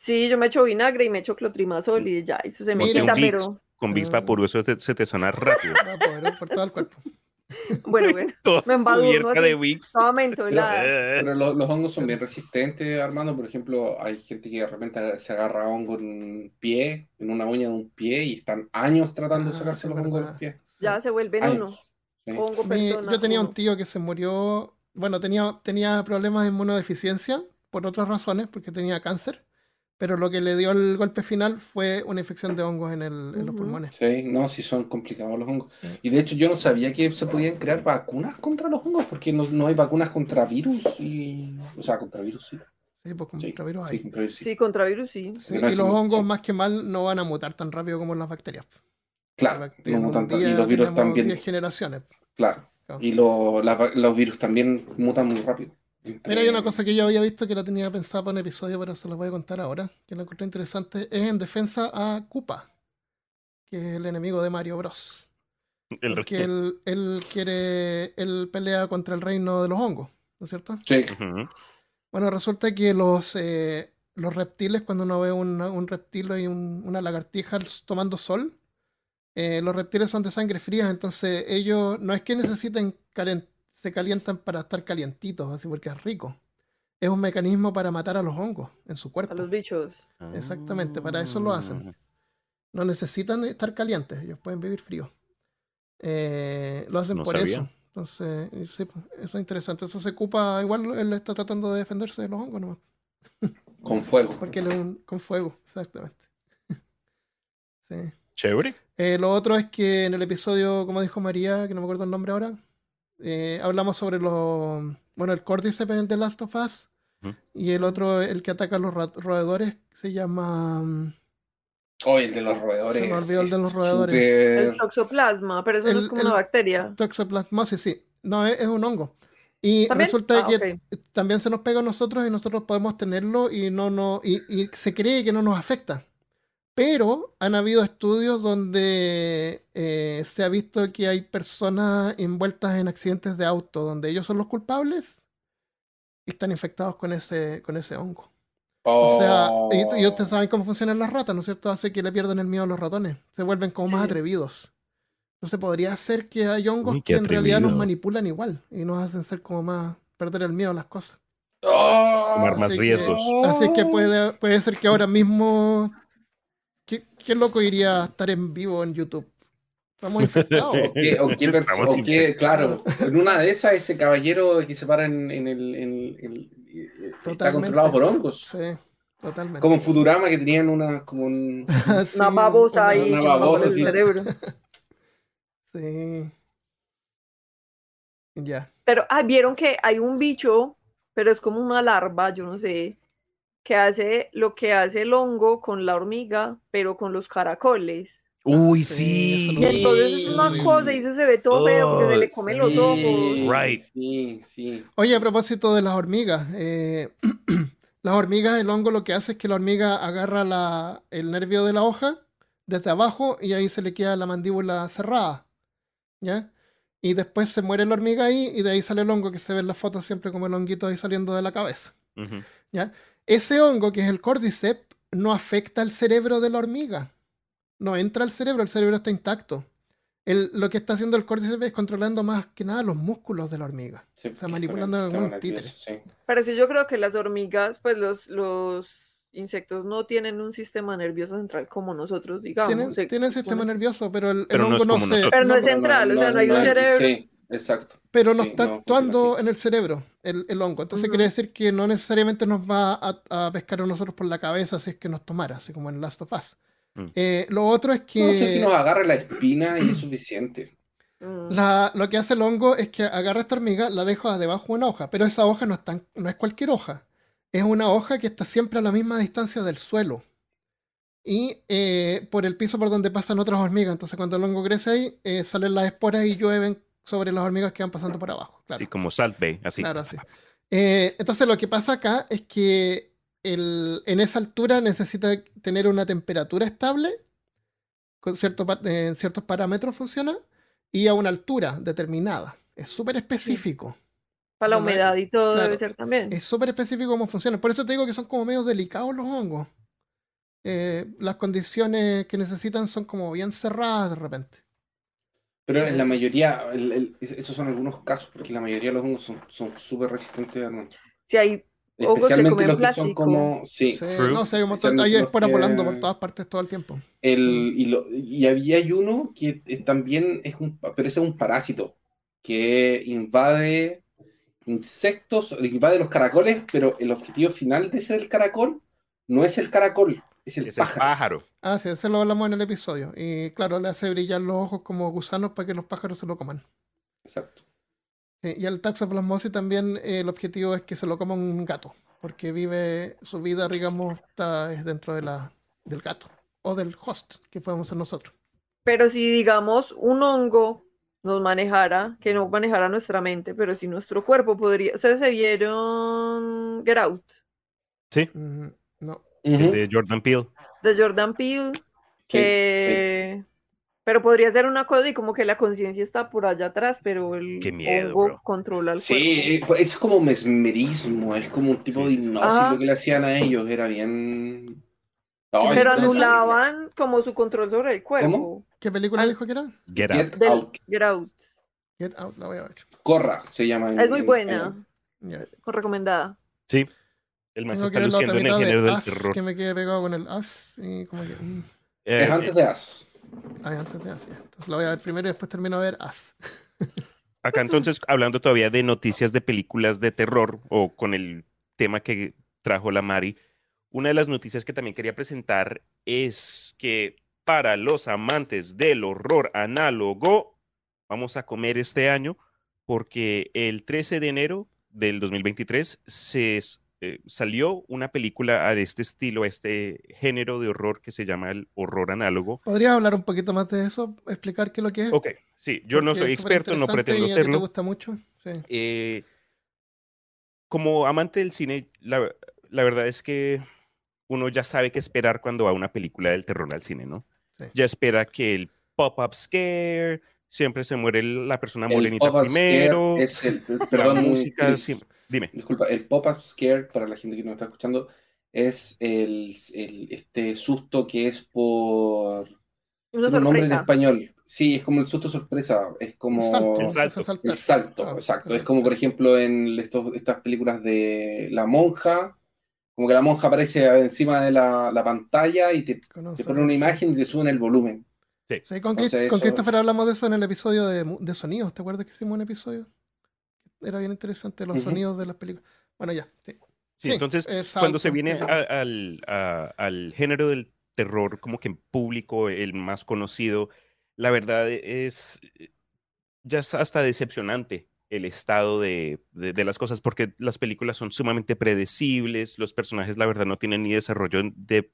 Sí, yo me echo vinagre y me echo clotrimazol y ya, eso se me Mira. quita, Vicks, pero con Vicks Ah. Vaporú, eso te- se te suena rápido. Por todo el cuerpo. bueno, bueno, Me embadurno de Vicks. Pero lo- los hongos son bien resistentes, Armando. Por ejemplo, hay gente que de repente se agarra hongo en un pie, en una uña de un pie, y están años tratando de Ah, sacarse los hongos de los verdad. pies. Ya se vuelven uno. Años. Sí. Hongo Mi- persona. yo tenía un tío que se murió, bueno, tenía, tenía problemas de inmunodeficiencia por otras razones, porque tenía cáncer, pero lo que le dio el golpe final fue una infección de hongos en, el- en los pulmones. Sí, no, sí son complicados los hongos. Y de hecho yo no sabía que se podían crear vacunas contra los hongos, porque no, no hay vacunas contra virus y... O sea, contra virus sí. Sí, pues con Sí, virus sí, contra virus sí. Sí, contra virus sí. Y los hongos, sí. más que mal, no van a mutar tan rápido como las bacterias. Claro, Las bacterias no mutan tan- día y los virus también, 10 generaciones. claro. Claro. Y lo- la va- los virus también mutan muy rápido. Entre- Mira, hay una cosa que yo había visto que la tenía pensada para un episodio, pero se la voy a contar ahora, que la encontré interesante, es en defensa a Koopa, que es el enemigo de Mario Bros. El Porque él, él quiere, él pelea contra el reino de los hongos, ¿no es cierto? Sí. Bueno, resulta que los, eh, los reptiles, cuando uno ve una- un reptil y un- una lagartija tomando sol, eh, los reptiles son de sangre fría, entonces ellos no es que necesiten calen- se calientan para estar calientitos, así porque es rico. Es un mecanismo para matar a los hongos en su A cuerpo. los bichos. Exactamente, para eso lo hacen. No necesitan estar calientes, ellos pueden vivir fríos. Eh, lo hacen No por sabía. eso. Entonces, sí, pues, eso es interesante. Eso se ocupa, igual él está tratando de defenderse de los hongos nomás. con fuego. Porque él es un, con fuego, exactamente. Sí. Chévere. Eh, lo otro es que en el episodio, como dijo María, que no me acuerdo el nombre ahora, eh, hablamos sobre los. Bueno, el Cordyceps es el de Last of Us. Y el otro, el que ataca a los roedores, se llama. Oh, el de los roedores. Se me olvidó el de los roedores. El súper- toxoplasma, pero eso no El- es como el- una bacteria. Toxoplasmosis, sí. No, es, es un hongo. Y ¿También? resulta Ah, que también se nos pega a nosotros y nosotros podemos tenerlo y no, no, y, y se cree que no nos afecta. Pero han habido estudios donde eh, se ha visto que hay personas envueltas en accidentes de auto donde ellos son los culpables y están infectados con ese, con ese hongo. O sea, y, y Oh. ustedes saben cómo funcionan las ratas, ¿no es cierto? Hace que le pierdan el miedo a los ratones. Se vuelven como más atrevidos. Entonces podría ser que hay hongos Uy, que en realidad nos manipulan igual y nos hacen ser como más perder el miedo a las cosas. Oh, Tomar más Así que- riesgos. Así que puede, puede ser que ahora mismo. ¿Qué, loco iría a estar en vivo en YouTube? Estamos infectados. O qué, o qué pers- Estamos o qué- infectados. claro, en una de esas, ese caballero que se para en, en el, en- en- en- está controlado por hongos. Sí, totalmente. Como en Futurama que tenían una, como un, Sí, Una babosa ahí una babosa, el sí. cerebro. Sí. Ya. Pero, ah, vieron que hay un bicho, pero es como una larva, yo no sé, que hace lo que hace el hongo con la hormiga, pero con los caracoles. Uy, Sí, sí. Y entonces es una cosa y eso se ve todo feo porque se le Oh, comen los Sí, ojos. Right. Sí, sí. Oye, a propósito de las hormigas, eh, las hormigas, el hongo lo que hace es que la hormiga agarra la- el nervio de la hoja desde abajo y ahí se le queda la mandíbula cerrada, ¿ya? Y después se muere la hormiga ahí y de ahí sale el hongo que se ve en las fotos siempre como el honguito ahí saliendo de la cabeza. Ujú. Ese hongo, que es el cordyceps, no afecta al cerebro de la hormiga. No entra al cerebro, el cerebro está intacto. El- lo que está haciendo el cordyceps es controlando más que nada los músculos de la hormiga. Sí, O sea, manipulando con el sistema algún títere. sí. Pero sí, yo creo que las hormigas, pues los, los insectos no tienen un sistema nervioso central como nosotros, digamos. Tienen, se tienen sistema nervioso, pero el, Pero hongo es no se. nosotros. Pero no es central, o sea, no hay un cerebro. sí. Exacto. pero no Sí, está no actuando en el cerebro, el, el hongo. Entonces quiere decir que no necesariamente nos va a, a pescar a nosotros por la cabeza si es que nos tomara, así como en Last of Us. Mm. Eh, lo otro es que, No, si es que nos agarra la espina y es suficiente. Mm. la- lo que hace el hongo es que agarra esta hormiga, la deja debajo de una hoja, pero esa hoja no es, tan- no es cualquier hoja. Es una hoja que está siempre a la misma distancia del suelo. Y eh, por el piso por donde pasan otras hormigas. Entonces cuando el hongo crece ahí, eh, salen las esporas y llueven sobre las hormigas que van pasando por abajo. Claro. Así como Salt Bay, así. Claro, sí. Eh, entonces lo que pasa acá es que el- en esa altura necesita tener una temperatura estable, con cierto, eh, en ciertos parámetros funciona, y a una altura determinada. Es súper específico. Para la humedad y todo claro, debe ser también. Es súper específico cómo funciona. Por eso te digo que son como medio delicados los hongos. Eh, las condiciones que necesitan son como bien cerradas de repente. Pero en la mayoría, el- el- esos son algunos casos, porque la mayoría de los hongos son son súper resistentes al Si hay hongos que Especialmente comen los que son como. Sí. Sí, no, sí, hay un montón, hay esporas que- volando por todas partes todo el tiempo. El, y, lo- y había hay uno que eh, también es un, pero ese es un parásito que invade insectos, invade los caracoles, pero el objetivo final de ese del caracol no es el caracol, es el Es el pájaro. pájaro. Ah, sí, ese lo hablamos en el episodio. Y claro, le hace brillar los ojos como gusanos para que los pájaros se lo coman. Exacto. Sí, y el taxoplasmosis también eh, el objetivo es que se lo coma un gato, porque vive, su vida, digamos, está es dentro de la, del gato o del host que podemos ser nosotros. Pero si, digamos, un hongo nos manejara, que no manejara nuestra mente, pero si nuestro cuerpo podría. ¿Ustedes se vieron Get Out Sí, Mm, no, el de Jordan Peele. de Jordan Peele? Sí, Que. Pero podría ser una cosa y como que la conciencia está por allá atrás, pero el Qué miedo, hongo bro. controla el Sí, cuerpo. eh, es como mesmerismo, es como un tipo Sí, de hipnosis Ajá. lo que le hacían a ellos, era bien... Ay, Pero anulaban como su control sobre el cuerpo. ¿qué película Ah. dijo que era? Get Out. Get Out, Get Out. Get Out, la voy a ver. Corra se llama. en- Es muy en buena. Ya. con recomendada. Sí. El man se está ver la otra luciendo en el mitad de género del Us, terror. que me quedé pegado con el Us y como que... mm, Eh, Es antes de As. ay, antes de Us, ya. Entonces la voy a ver primero y después termino de ver Us. Acá entonces, hablando todavía de noticias de películas de terror o con el tema que trajo la Mari, una de las noticias que también quería presentar es que para los amantes del horror análogo, vamos a comer este año porque el 13 de enero del 2023 se eh, salió una película de este estilo, a este género de horror que se llama el horror análogo. ¿Podrías hablar un poquito más de eso? ¿Explicar qué es lo que es? Ok, sí, yo no soy experto, no pretendo y a ti te serlo. gusta mucho? Sí. Eh, como amante del cine, la, la verdad es que uno ya sabe qué esperar cuando va a una película del terror al cine, ¿no? Sí. Ya espera que el pop-up scare, siempre se muere la persona scare primero, es el, la música, sí- dime. disculpa, el pop-up scare, para la gente que no está escuchando, es el, el- este susto que es por Una un nombre en español. Sí, es como el susto sorpresa, es como El salto. El salto. empieza a saltar. el salto, Ah, exacto. Es como, por ejemplo, en estos- estas películas de La Monja, como que la monja aparece encima de la, la pantalla y te, te ponen una sí. imagen y te suben el volumen. Sí, con, Entonces, con eso- Christopher hablamos de eso en el episodio de, de sonidos. ¿Te acuerdas que hicimos un episodio? Era bien interesante los sonidos de las películas. Bueno, ya. Sí. Sí, Sí, entonces, cuando se viene a- al, a- al género del terror, como que en público, el más conocido, la verdad es ya es hasta decepcionante el estado de, de- de las cosas, porque las películas son sumamente predecibles, los personajes, la verdad, no tienen ni desarrollo de,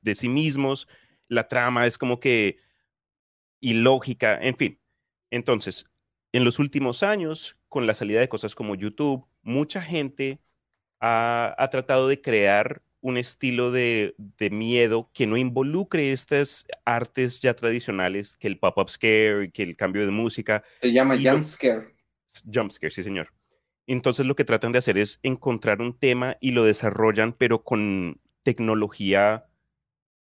de sí mismos, la trama es como que ilógica, en fin. Entonces, en los últimos años, con la salida de cosas como YouTube, mucha gente ha, ha tratado de crear un estilo de, de miedo que no involucre estas artes ya tradicionales, que el pop-up scare, que el cambio de música, Se llama Y lo- jump scare. jump scare, sí señor. Entonces lo que tratan de hacer es encontrar un tema y lo desarrollan, pero con tecnología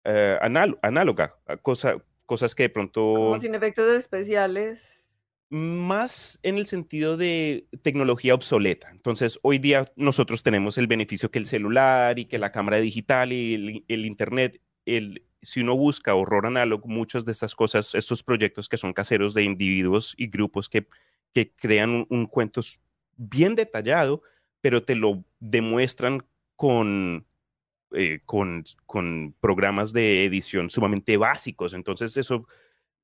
eh, anál- análoga, cosa- cosas que de pronto Como sin efectos especiales. Más en el sentido de tecnología obsoleta. Entonces, hoy día nosotros tenemos el beneficio que el celular y que la cámara digital y el, internet, el, si uno busca horror análogo, muchas de estas cosas, estos proyectos que son caseros de individuos y grupos que, que crean un, cuento bien detallado, pero te lo demuestran con, eh, con, con programas de edición sumamente básicos. Entonces eso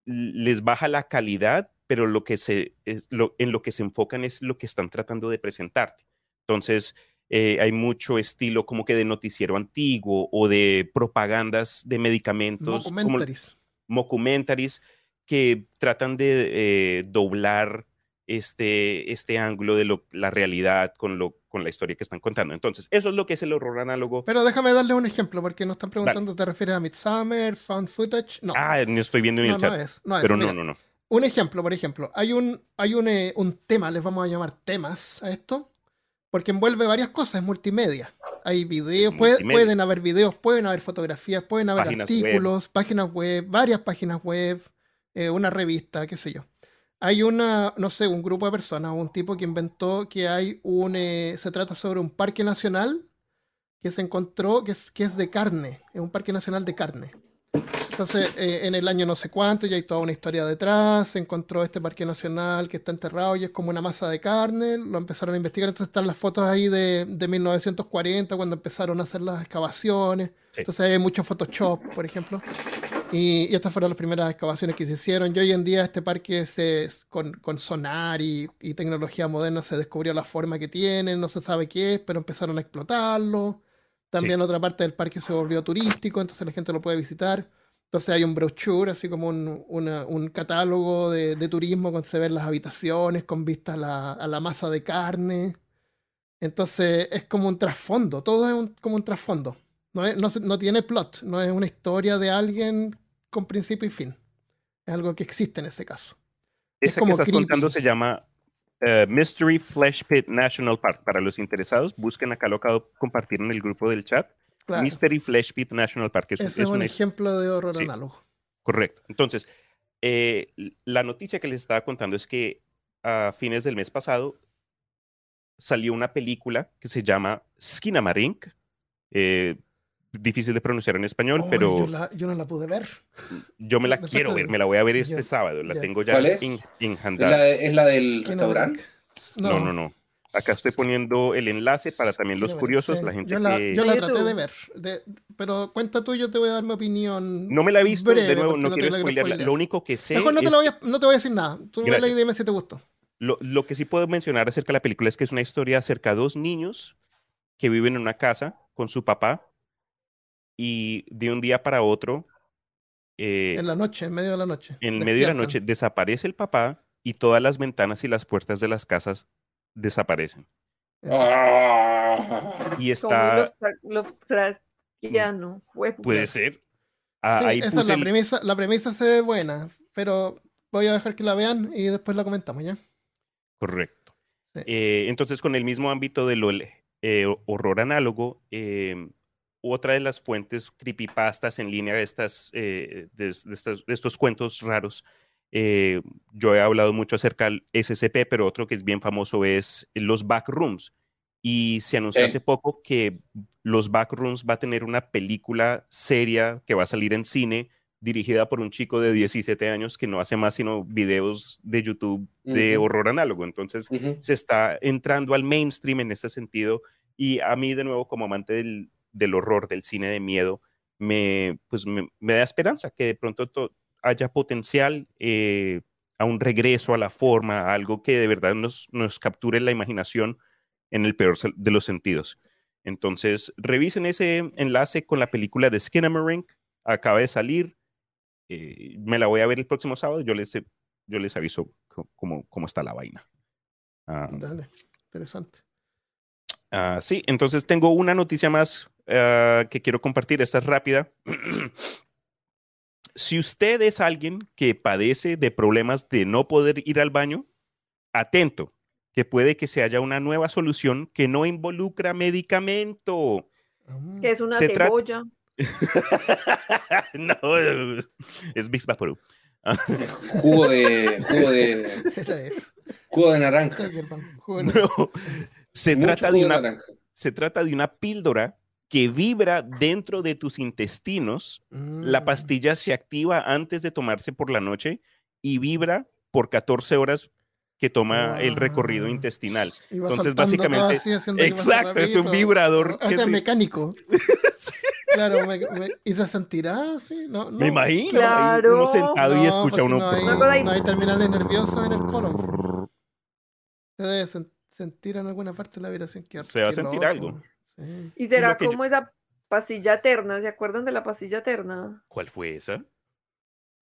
les baja la calidad, pero lo que se, es lo, en lo que se enfocan es lo que están tratando de presentarte. Entonces, eh, hay mucho estilo como que de noticiero antiguo o de propagandas de medicamentos, como Documentaries. mockumentaries, que tratan de eh, doblar este, este ángulo de lo- la realidad con, lo, con la historia que están contando. Entonces, eso es lo que es el horror análogo. Pero déjame darle un ejemplo, porque nos están preguntando, ¿te refieres a Midsummer, Found Footage? No, ah, no estoy viendo en no, el no chat, es. No es pero mira, no, no, no. Un ejemplo, por ejemplo, hay un, hay un, eh, un tema, les vamos a llamar temas a esto, porque envuelve varias cosas, es multimedia. Hay videos, puede- pueden haber videos, pueden haber fotografías, pueden haber Páginas web. artículos, páginas web, varias páginas web, eh, una revista, qué sé yo. Hay una, no sé, un grupo de personas, un tipo que inventó que hay un, eh, se trata sobre un parque nacional que se encontró, que es, que es de carne, es un parque nacional de carne. Entonces, eh, en el año no sé cuánto, ya hay toda una historia detrás, se encontró este parque nacional que está enterrado y es como una masa de carne, lo empezaron a investigar, entonces están las fotos ahí de, de 1940, cuando empezaron a hacer las excavaciones, Sí. entonces hay mucho Photoshop, por ejemplo, y, y estas fueron las primeras excavaciones que se hicieron, y hoy en día este parque se, con, con sonar y, y tecnología moderna se descubrió la forma que tiene, no se sabe qué es, pero empezaron a explotarlo. También otra parte del parque se volvió turístico, entonces la gente lo puede visitar. Entonces hay un brochure, así como un, una- un catálogo de, de turismo con se ven las habitaciones, con vista a la, a la masa de carne. Entonces es como un trasfondo, todo es un- como un trasfondo. No, es- no, no tiene plot, no es una historia de alguien con principio y fin. Es algo que existe en ese caso. Es Esa que como estás contando se llama eh, Mystery Flesh Pit National Park. Para los interesados, busquen acá lo acabo de compartir en el grupo del chat. Claro, Mystery Flesh Pit National Park. Es, ese es es un ejemplo de horror sí. análogo. Correcto. Entonces, eh, la noticia que les estaba contando es que a fines del mes pasado salió una película que se llama Skinamarink. eh, difícil de pronunciar en español, Ay, pero yo, la- yo no la pude ver. yo me la después quiero ver, me la voy a ver este Ya, sábado, la ya. tengo ya ¿Cuál es? en, ¿Es la, es la del restaurante? No, No, no, no. Acá estoy poniendo el enlace para también los curiosos, sí. la gente Yo la, que yo la De traté de ver. de- pero cuenta tú, yo te voy a dar mi opinión. no me la he visto, de breve, nuevo, porque no te quiero la spoilearla. spoilear. Lo único que sé Mejor no te, es lo voy a, no te voy a decir nada. Tú vela y Gracias. dime si te gustó. Lo, lo que sí puedo mencionar acerca de la película es que es una historia acerca de dos niños que viven en una casa con su papá y de un día para otro, eh, En la noche, en medio de la noche. en medio de la noche, desaparece el papá y todas las ventanas y las puertas de las casas desaparecen. Ah. Y está, Lovecraftiano. puede ser. Ah, Sí, ahí esa es la el- premisa. La premisa se ve buena, pero voy a dejar que la vean y después la comentamos, ¿ya? Correcto. Sí. Eh, entonces, con el mismo ámbito del horror análogo, eh, otra de las fuentes creepypastas en línea de, estas, eh, de, es- de estas- de estos cuentos raros, eh, yo he hablado mucho acerca del SCP, pero otro que es bien famoso es los backrooms. Y se anunció Sí. hace poco que los backrooms va a tener una película seria que va a salir en cine dirigida por un chico de 17 años que no hace más sino videos de YouTube de horror análogo. Entonces se está entrando al mainstream en este sentido y a mí de nuevo como amante del, del horror, del cine de miedo, me, pues me, me da esperanza que de pronto to- haya potencial eh, a un regreso a la forma, a algo que de verdad nos, nos capture la imaginación en el peor de los sentidos. Entonces, revisen ese enlace con la película de Skinamarink, acaba de salir, eh, me la voy a ver el próximo sábado, yo les, yo les aviso cómo, cómo está la vaina. Ah, Dale, interesante. ah, sí, entonces tengo una noticia más ah, que quiero compartir, esta es rápida. si usted es alguien que padece de problemas de no poder ir al baño, atento, que puede que se haya una nueva solución que no involucra medicamento. Mm. Que es una Se cebolla. no, es Big Vaporub. Jugo de, jugo de, jugo de naranja. No, se Mucho trata, de una, naranja. se trata de una píldora que vibra dentro de tus intestinos. La Mm. pastilla se activa antes de tomarse por la noche y vibra por 14 horas que toma el recorrido Wow. intestinal. Y Entonces, todo básicamente- así, que Exacto, es un vibrador O que sea, te- mecánico. Claro, me- me- ¿y se sentirá así? No, no. Me imagino, Claro. uno sentado y No, escucha pues, uno. No hay, no hay terminales nerviosos en el colon. Se debe sen- sentir en alguna parte la vibración. Qué- Se va a sentir loco. algo. Sí. ¿Y será yo- como esa pastilla eterna? ¿Se acuerdan de la pastilla eterna? ¿Cuál fue esa?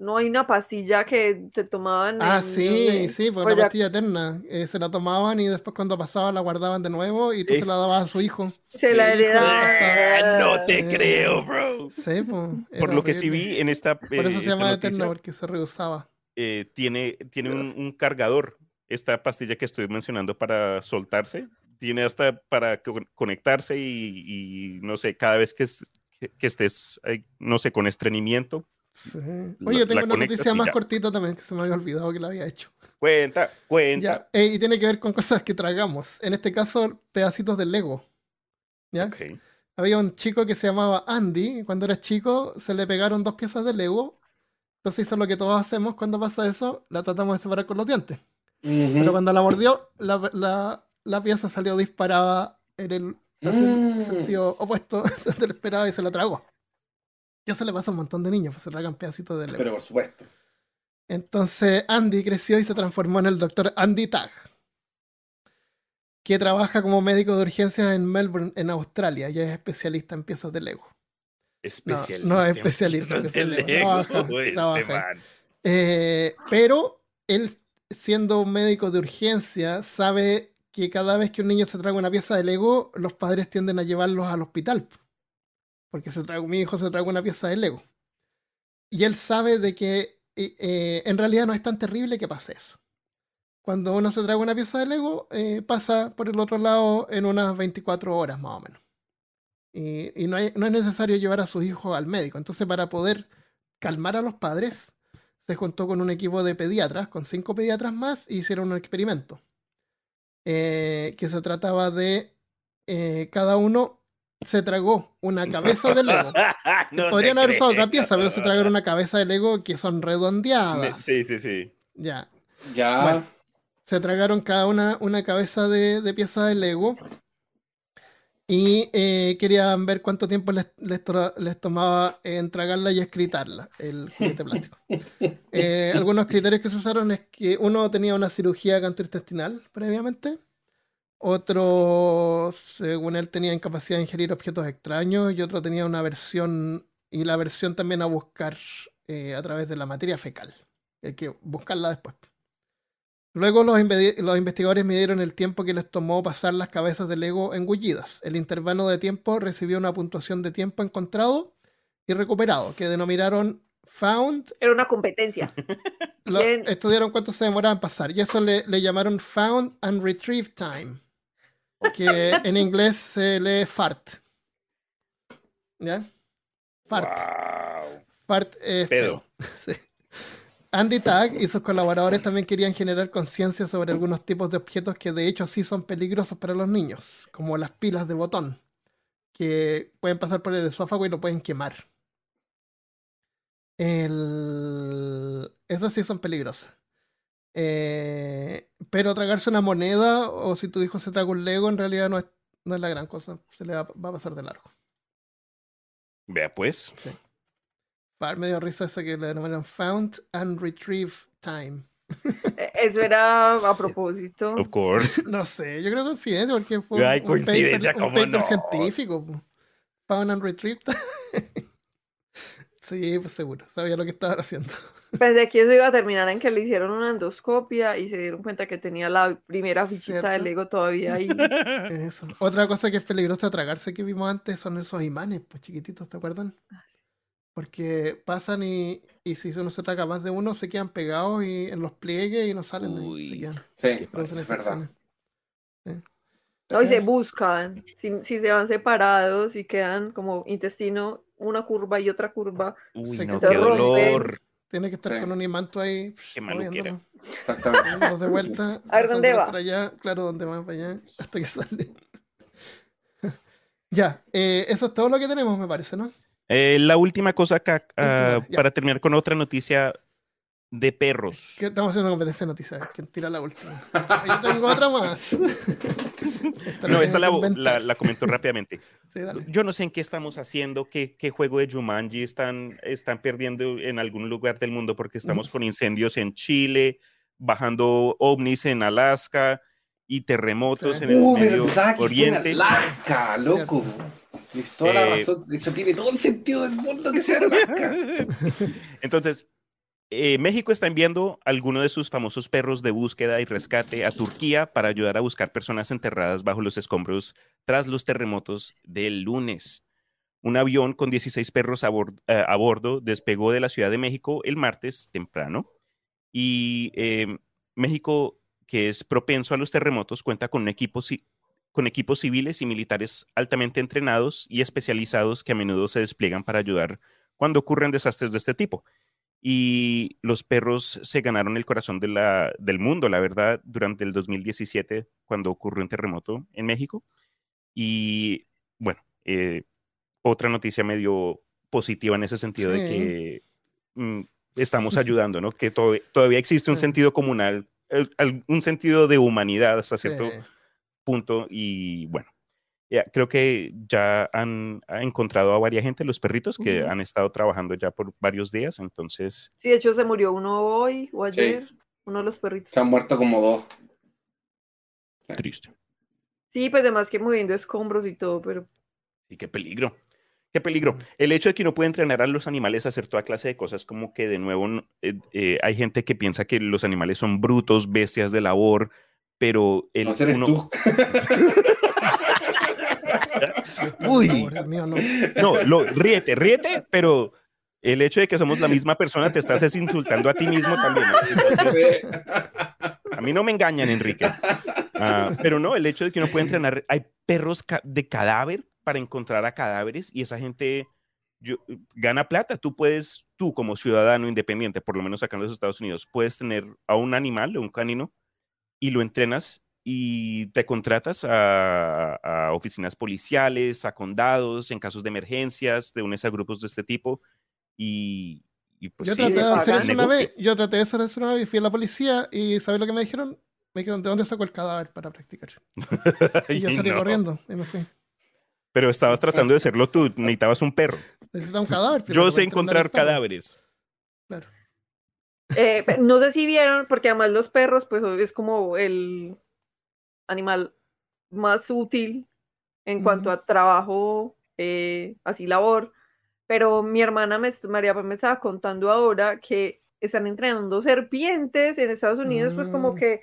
No hay una pastilla que se tomaban. Ah, en- sí, sí, fue Pues una ya- pastilla eterna. Eh, se la tomaban y después cuando pasaba la guardaban de nuevo y tú Es- se la dabas a su hijo. Se la Sí, heredaban. pasada. no te Sí. creo, bro. Sí, po, Por lo que sí vi en esta, Por eh, eso se esta llama noticia, eterna, porque se rehusaba. eh, tiene, tiene un, un cargador. Esta pastilla que estoy mencionando para soltarse, tiene hasta para co- conectarse y, y, no sé, cada vez que, es- que, que estés, eh, no sé, con estreñimiento, Sí. La- Oye, tengo la una noticia más ya. cortita también que se me había olvidado que la había hecho. cuenta, cuenta. Ya, eh, y tiene que ver con cosas que tragamos. En este caso, pedacitos de Lego. ¿Ya? Ok. Había un chico que se llamaba Andy. Cuando era chico, se le pegaron dos piezas de Lego. Entonces hizo lo que todos hacemos cuando pasa eso: la tratamos de separar con los dientes. Pero Ujú. cuando la mordió, la, la- la pieza salió disparada en el Mm. sentido opuesto donde lo esperaba y se la tragó. Y eso le pasa a un montón de niños, pues se tragan pedacitos de Lego. Pero por supuesto. Entonces Andy creció y se transformó en el doctor Andy Tag, que trabaja como médico de urgencias en Melbourne, en Australia, y es especialista en piezas de Lego. Especialista. no es en especialista en piezas de de Lego, Lego. Trabaja, este trabaja. Eh, pero él, siendo un médico de urgencia, sabe que cada vez que un niño se traga una pieza de Lego, los padres tienden a llevarlos al hospital. Porque se traga, mi hijo se traga una pieza de Lego. Y él sabe de que eh, eh, en realidad no es tan terrible que pase eso. Cuando uno se traga una pieza de Lego, eh, pasa por el otro lado en unas 24 horas más o menos. Y, y no, es necesario llevar a sus hijos al médico. Entonces, para poder calmar a los padres, se juntó con un equipo de pediatras, con cinco pediatras más, e hicieron un experimento. Eh, que se trataba de eh, cada uno se tragó una cabeza de Lego. No Podrían haber usado otra pieza, pero se tragaron una cabeza de Lego que son redondeadas. Sí, sí, sí. Ya. Ya. Bueno. Se tragaron cada una una cabeza de, de pieza de Lego. Y eh, querían ver cuánto tiempo les, les to- les tomaba en tragarla y escritarla, el juguete plástico. Eh, algunos criterios que se usaron es que uno tenía una cirugía gastrointestinal previamente, otro, según él, tenía incapacidad de ingerir objetos extraños y otro tenía una versión, y la versión también a buscar eh, a través de la materia fecal. Hay que buscarla después. Luego los, investigadores midieron el tiempo que les tomó pasar las cabezas de Lego engullidas. El intervalo de tiempo recibió una puntuación de tiempo encontrado y recuperado, que denominaron found. Era una competencia. Lo- estudiaron cuánto se demoraba en pasar y eso le, le llamaron found and retrieve time, que en inglés se lee fart. ¿Ya? Fart. Wow. Fart es. Sí. Andy Tag y sus colaboradores también querían generar conciencia sobre algunos tipos de objetos que de hecho sí son peligrosos para los niños, como las pilas de botón, que pueden pasar por el esófago y lo pueden quemar. El... Esas sí son peligrosas. Eh, pero tragarse una moneda o si tu hijo se traga un Lego en realidad no es, no es la gran cosa, se le va, va a pasar de largo. Vea pues. Pa- Me dio risa esa que le denominan Found and Retrieve Time. Eh, Eso era a propósito. Of course. No sé, yo creo que coincidencia porque fue Ay, un coincidencia, paper, un ¿cómo paper no? científico. Found and Retrieve Time. Sí, pues seguro, sabía lo que estaban haciendo. Pensé que eso iba a terminar en que le hicieron una endoscopia y se dieron cuenta que tenía la primera fichita de ¿Cierto? Lego todavía ahí. Eso. Otra cosa que es peligrosa tragarse que vimos antes son esos imanes, pues chiquititos, ¿te acuerdan? Porque pasan y, y si uno se traga más de uno, se quedan pegados y en los pliegues y no salen. ahí, Uy. se quedan, Sí, es verdad. No, y se buscan. Si, si se van separados y quedan como intestino, una curva y otra curva. Uy, Se no, qué dolor. Tiene que estar Sí. con un imanto ahí. Qué maluquera. Exactamente. Moviéndolos de vuelta. A ver, ¿dónde va? Para allá, claro, dónde van para allá, hasta que sale. ya, eh, eso es todo lo que tenemos, me parece, ¿no? Eh, la última cosa acá, ah, Última, para terminar con otra noticia de perros. ¿Qué estamos haciendo competencia de noticias? ¿Quién tira la última? Yo tengo otra más. Esta No, esta la, la, la comento rápidamente. Sí, dale. Yo no sé en qué estamos haciendo, qué, qué juego de Jumanji están, están perdiendo en algún lugar del mundo porque estamos con incendios en Chile, bajando ovnis en Alaska y terremotos Sí. en el Uh, Medio verdad que fue en Oriente. Alaska, loco. Tienes toda la Eh, razón. Eso tiene todo el sentido del mundo que sea. Entonces, eh, México está enviando algunos de sus famosos perros de búsqueda y rescate a Turquía para ayudar a buscar personas enterradas bajo los escombros tras los terremotos del lunes. Un avión con 16 perros a, eh, a bordo despegó de la Ciudad de México el martes temprano y eh, México, que es propenso a los terremotos, cuenta con un equipo con equipos civiles y militares altamente entrenados y especializados que a menudo se despliegan para ayudar cuando ocurren desastres de este tipo. Y los perros se ganaron el corazón de la- del mundo, la verdad, durante el 2017, cuando ocurrió un terremoto en México. Y bueno, eh, otra noticia medio positiva en ese sentido de que mm, estamos ayudando, ¿no? Que to- todavía existe un Sí. sentido comunal, el- un sentido de humanidad hasta Sí. cierto punto. Y bueno, ya, creo que ya han, ha encontrado a varias gente, los perritos, que Ujú. han estado trabajando ya por varios días. Entonces, Sí, de hecho se murió uno hoy o ayer, uno de los perritos. Se han muerto como dos. triste. Sí, pues además que moviendo escombros y todo, pero Y qué peligro. Qué peligro. El hecho de que uno puede entrenar a los animales a hacer toda clase de cosas, como que de nuevo eh, eh, hay gente que piensa que los animales son brutos, bestias de labor, pero el, No eres uno- tú. Uy. Mío no. No, lo, ríete, ríete, pero el hecho de que somos la misma persona te estás es insultando a ti mismo también. A mí no me engañan, Enrique. Ah, pero no, el hecho de que uno puede entrenar, hay perros ca- de cadáver para encontrar a cadáveres y esa gente yo- gana plata. Tú puedes, tú como ciudadano independiente, por lo menos acá en los Estados Unidos, puedes tener a un animal, un canino, y lo entrenas y te contratas a, a oficinas policiales, a condados, en casos de emergencias, te unes a grupos de este tipo y, y pues Yo sí, traté de hacer eso una vez. Yo traté de hacer eso una vez fui a la policía y ¿sabes lo que me dijeron? Me dijeron, ¿de dónde sacó el cadáver para practicar? Y yo salí no. corriendo y me fui. Pero estabas tratando de hacerlo tú, necesitabas un perro. Necesitaba un cadáver. Yo sé encontrar cadáveres. Claro. Eh, no sé si vieron, porque además los perros, pues es como el animal más útil en cuanto a trabajo, eh, así labor. Pero mi hermana me, María me estaba contando ahora que están entrenando serpientes en Estados Unidos, pues como Mm. que,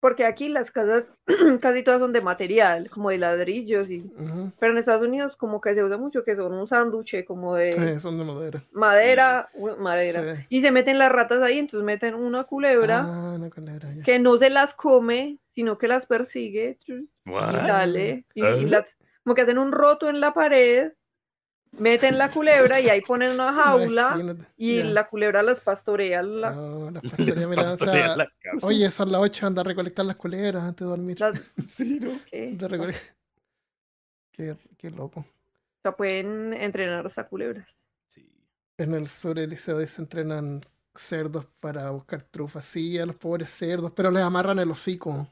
porque aquí las casas casi todas son de material, como de ladrillos, y, Ujú. pero en Estados Unidos como que se usa mucho que son un sándwich como de Sí, son de madera. madera, u- madera. Sí. Y se meten las ratas ahí, entonces meten una culebra Ah, una culebra, ya. que no se las come, sino que las persigue y sale. Y, y Ah. las, como que hacen un roto en la pared, meten la culebra y ahí ponen una jaula Imagínate, y la culebra las pastorea. la- No, las Les pastoreas, mira, o sea, pastorea la casa. Oye, son las 8, anda a recolectar las culebras antes de dormir. las- Sí, ¿no? ¿qué? A recole- Qué, qué loco. O sea, pueden entrenar hasta culebras. Sí. En el sur del liceo se entrenan cerdos para buscar trufas. Sí, a los pobres cerdos, pero les amarran el hocico.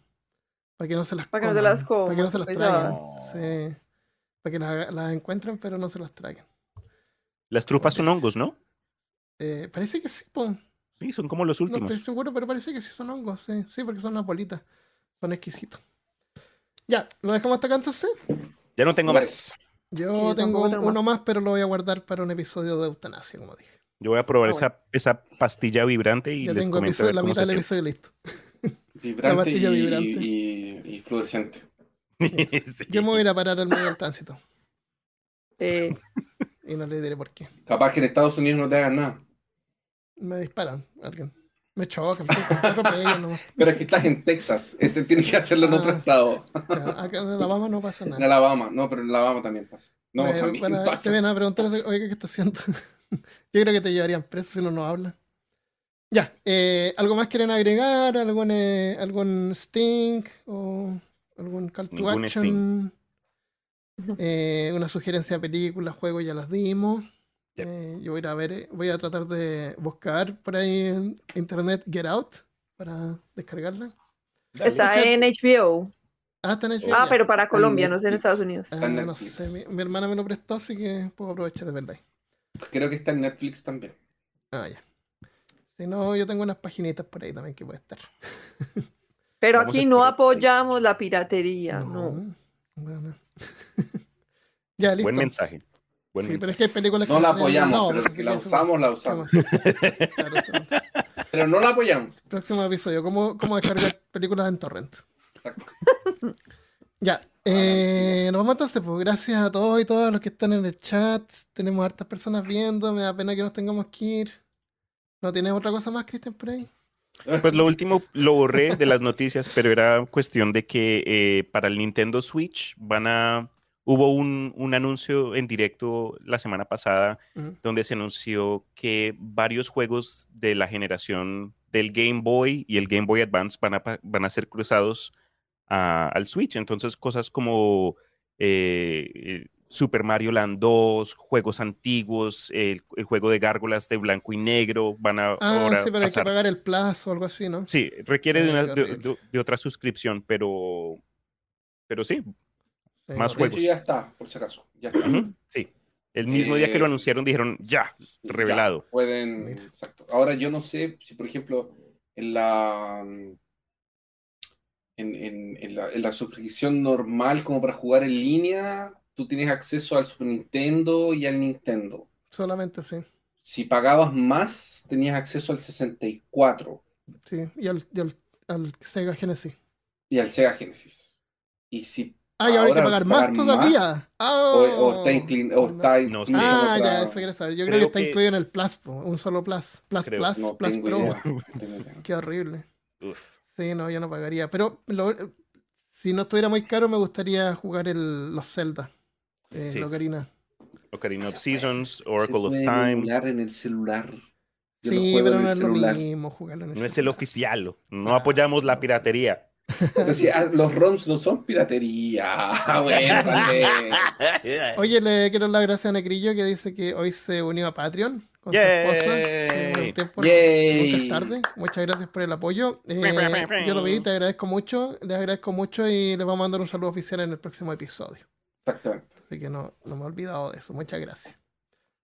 Para que no se las Para que no se coman, las Para que no coman, se las traigan. Sí. Para que las, encuentren, pero no se las traigan. Las trufas son hongos, ¿no? Eh, parece que sí, po. Sí, son como los No últimos. estoy seguro, pero parece que sí son hongos. Sí, sí porque son unas bolitas. Son exquisitos. Ya, ¿lo dejamos hasta acá entonces? Ya no tengo más. Yo Sí, tengo un- uno más, pero lo voy a guardar para un episodio de eutanasia, como dije. Yo voy a probar Ah, bueno. esa, esa pastilla vibrante y ya les tengo comento a episodio- ver la cómo se mitad del episodio listo. Vibrante, pastilla y, vibrante. y- y fluorescente. Sí. Yo me voy a ir a parar al medio del tránsito. Eh, Y no le diré por qué. Capaz que en Estados Unidos no te hagan nada. Me disparan, alguien. Me chocan, me. Pero es que estás en Texas. Ese tiene que hacerlo en otro Ah. estado. Ya, Acá en Alabama no pasa En nada. Alabama. No, pero en Alabama también pasa. No, Me- también pasa. Te ven a preguntar, oye, ¿qué está haciendo? Yo creo que te llevarían preso si uno no habla. Ya, eh, ¿algo más quieren agregar? ¿Algún, eh, algún sting? ¿O algún call to Ningún action? Eh, una sugerencia de película, juego, ya las dimos. Yep. Eh, yo voy a ir a ver, voy a tratar de buscar por ahí en internet Get Out para descargarla. Está Mucha- en HBO. Ah, está en HBO, Ah, ya. pero para en Colombia, no sé en. Estados Unidos. Ah, no sé, mi, mi hermana me lo prestó, así que puedo aprovechar de verla ahí. Creo que está en Netflix también. Ah, ya. Si no, yo tengo unas paginitas por ahí también que puede estar. Pero Vamos aquí no apoyamos la piratería, no. bueno, no. ya, listo. Buen mensaje. Buen Sí, pero mensaje. es que hay películas No que la apoyamos, no, pero pues, que la usamos, la ¿qué usamos. Pero no la apoyamos. Próximo episodio, ¿cómo, cómo descargar películas en torrent? Exacto. Ya, eh, nos vamos entonces, pues gracias a todos y todas los que están en el chat. Tenemos hartas personas viendo, me da pena que nos tengamos que ir. ¿No tienes otra cosa más, Cristian, por ahí? Pues lo último lo borré de las noticias, pero era cuestión de que eh, para el Nintendo Switch van a... Hubo un, un anuncio en directo la semana pasada donde se anunció que varios juegos de la generación del Game Boy y el Game Boy Advance van a, van a ser cruzados a- al Switch. Entonces, cosas como eh, eh, Super Mario Land 2, juegos antiguos, el, el juego de gárgolas de blanco y negro van a Ah, ahora sí, pero hay que pasar. pagar el plazo o algo así, ¿no? Sí, requiere de, Ay, una- de- de- de otra suscripción, pero, pero sí, Sí, más De horrible. hecho, ya está, por si acaso. Ya está. ujú, sí. El mismo día que lo Eh, anunciaron dijeron, ya, Ya, revelado. pueden, Mira. exacto. Ahora yo no sé si, por ejemplo, en la en, en- en la, en la suscripción normal como para jugar en línea, tú tienes acceso al Super Nintendo y al Nintendo. Solamente sí. Si pagabas más, tenías acceso al 64 Sí, y al, y al, al Sega Genesis. y al Sega Genesis. Y si Ah, y ahora hay que pagar que más todavía. más, Ah, o, o está, inclin- o no. está No, incluido en Ah, otra- ya, eso quiero saber. Yo creo, Creo que está que- incluido en el Plus, po, un solo Plus. Plus, Creo. Plus, No Plus Pro. no idea. Qué horrible. Uf. Sí, no, yo no pagaría. Pero lo- si no estuviera muy caro, me gustaría jugar el, los Zelda. Eh, Sí. la Ocarina. Ocarina of Se Seasons, Oracle of puede Time. en el celular. Yo lo Sí, juego pero en no el es lo celular. mismo jugarlo en el No es el oficial. No Ah. apoyamos la piratería. Si, ah, los ROMs no son piratería. Ah, bueno. Oye, le quiero dar las gracias a Negrillo que dice que hoy se unió a Patreon con su esposa. Yay. Sí, bueno, tiempo, Yay. Nunca es tarde. Muchas gracias por el apoyo. Eh, yo lo vi, te agradezco mucho. Les agradezco mucho y les vamos a mandar un saludo oficial en el próximo episodio. Exactamente. Así que no, no me he olvidado de eso. Muchas gracias.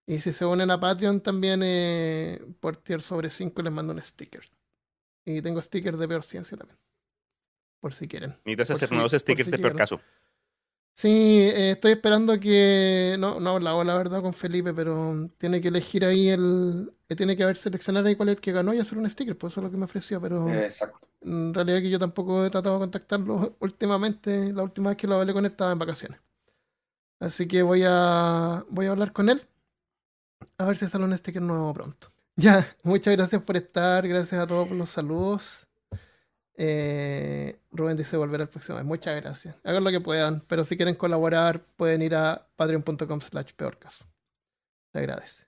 Y si se unen a Patreon también eh, por tier sobre 5 les mando un sticker. Y tengo stickers de peor ciencia también. Por si quieren. Necesitas hacer si- nuevos stickers si de peor caso. Sí, eh, estoy esperando que. No, no he hablado la verdad con Felipe, pero tiene que elegir ahí el. eh, Tiene que haber seleccionar ahí cuál es el que ganó y hacer un sticker, pues eso es lo que me ofreció, pero exacto. en realidad que yo tampoco he tratado de contactarlo últimamente. La última vez que lo hablé con él estaba en vacaciones. Así que voy a voy a hablar con él. A ver si sale un sticker nuevo pronto. Ya, muchas gracias por estar, gracias a todos por los saludos. Eh, Rubén dice volver al próximo mes. Muchas gracias. Hagan lo que puedan, pero si quieren colaborar, pueden ir a patreon.com slash peorcaso. Se agradece.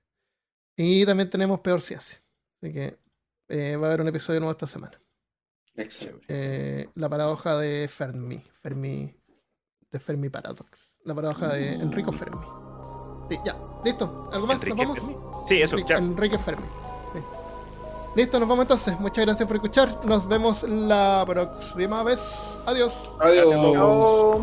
Y también tenemos Peor Ciencia. Así que eh, va a haber un episodio nuevo esta semana. Excelente. Eh, la paradoja de Fermi. Fermi. De Fermi Paradox. La paradoja de Enrico Fermi. Sí, ya, listo. ¿Algo más? ¿Nos Enrique vamos? Fermi. Sí, eso, Enrique, ya. Enrique Fermi. Sí. Listo, nos vamos entonces. Muchas gracias por escuchar. Nos vemos la próxima vez. Adiós. Adiós.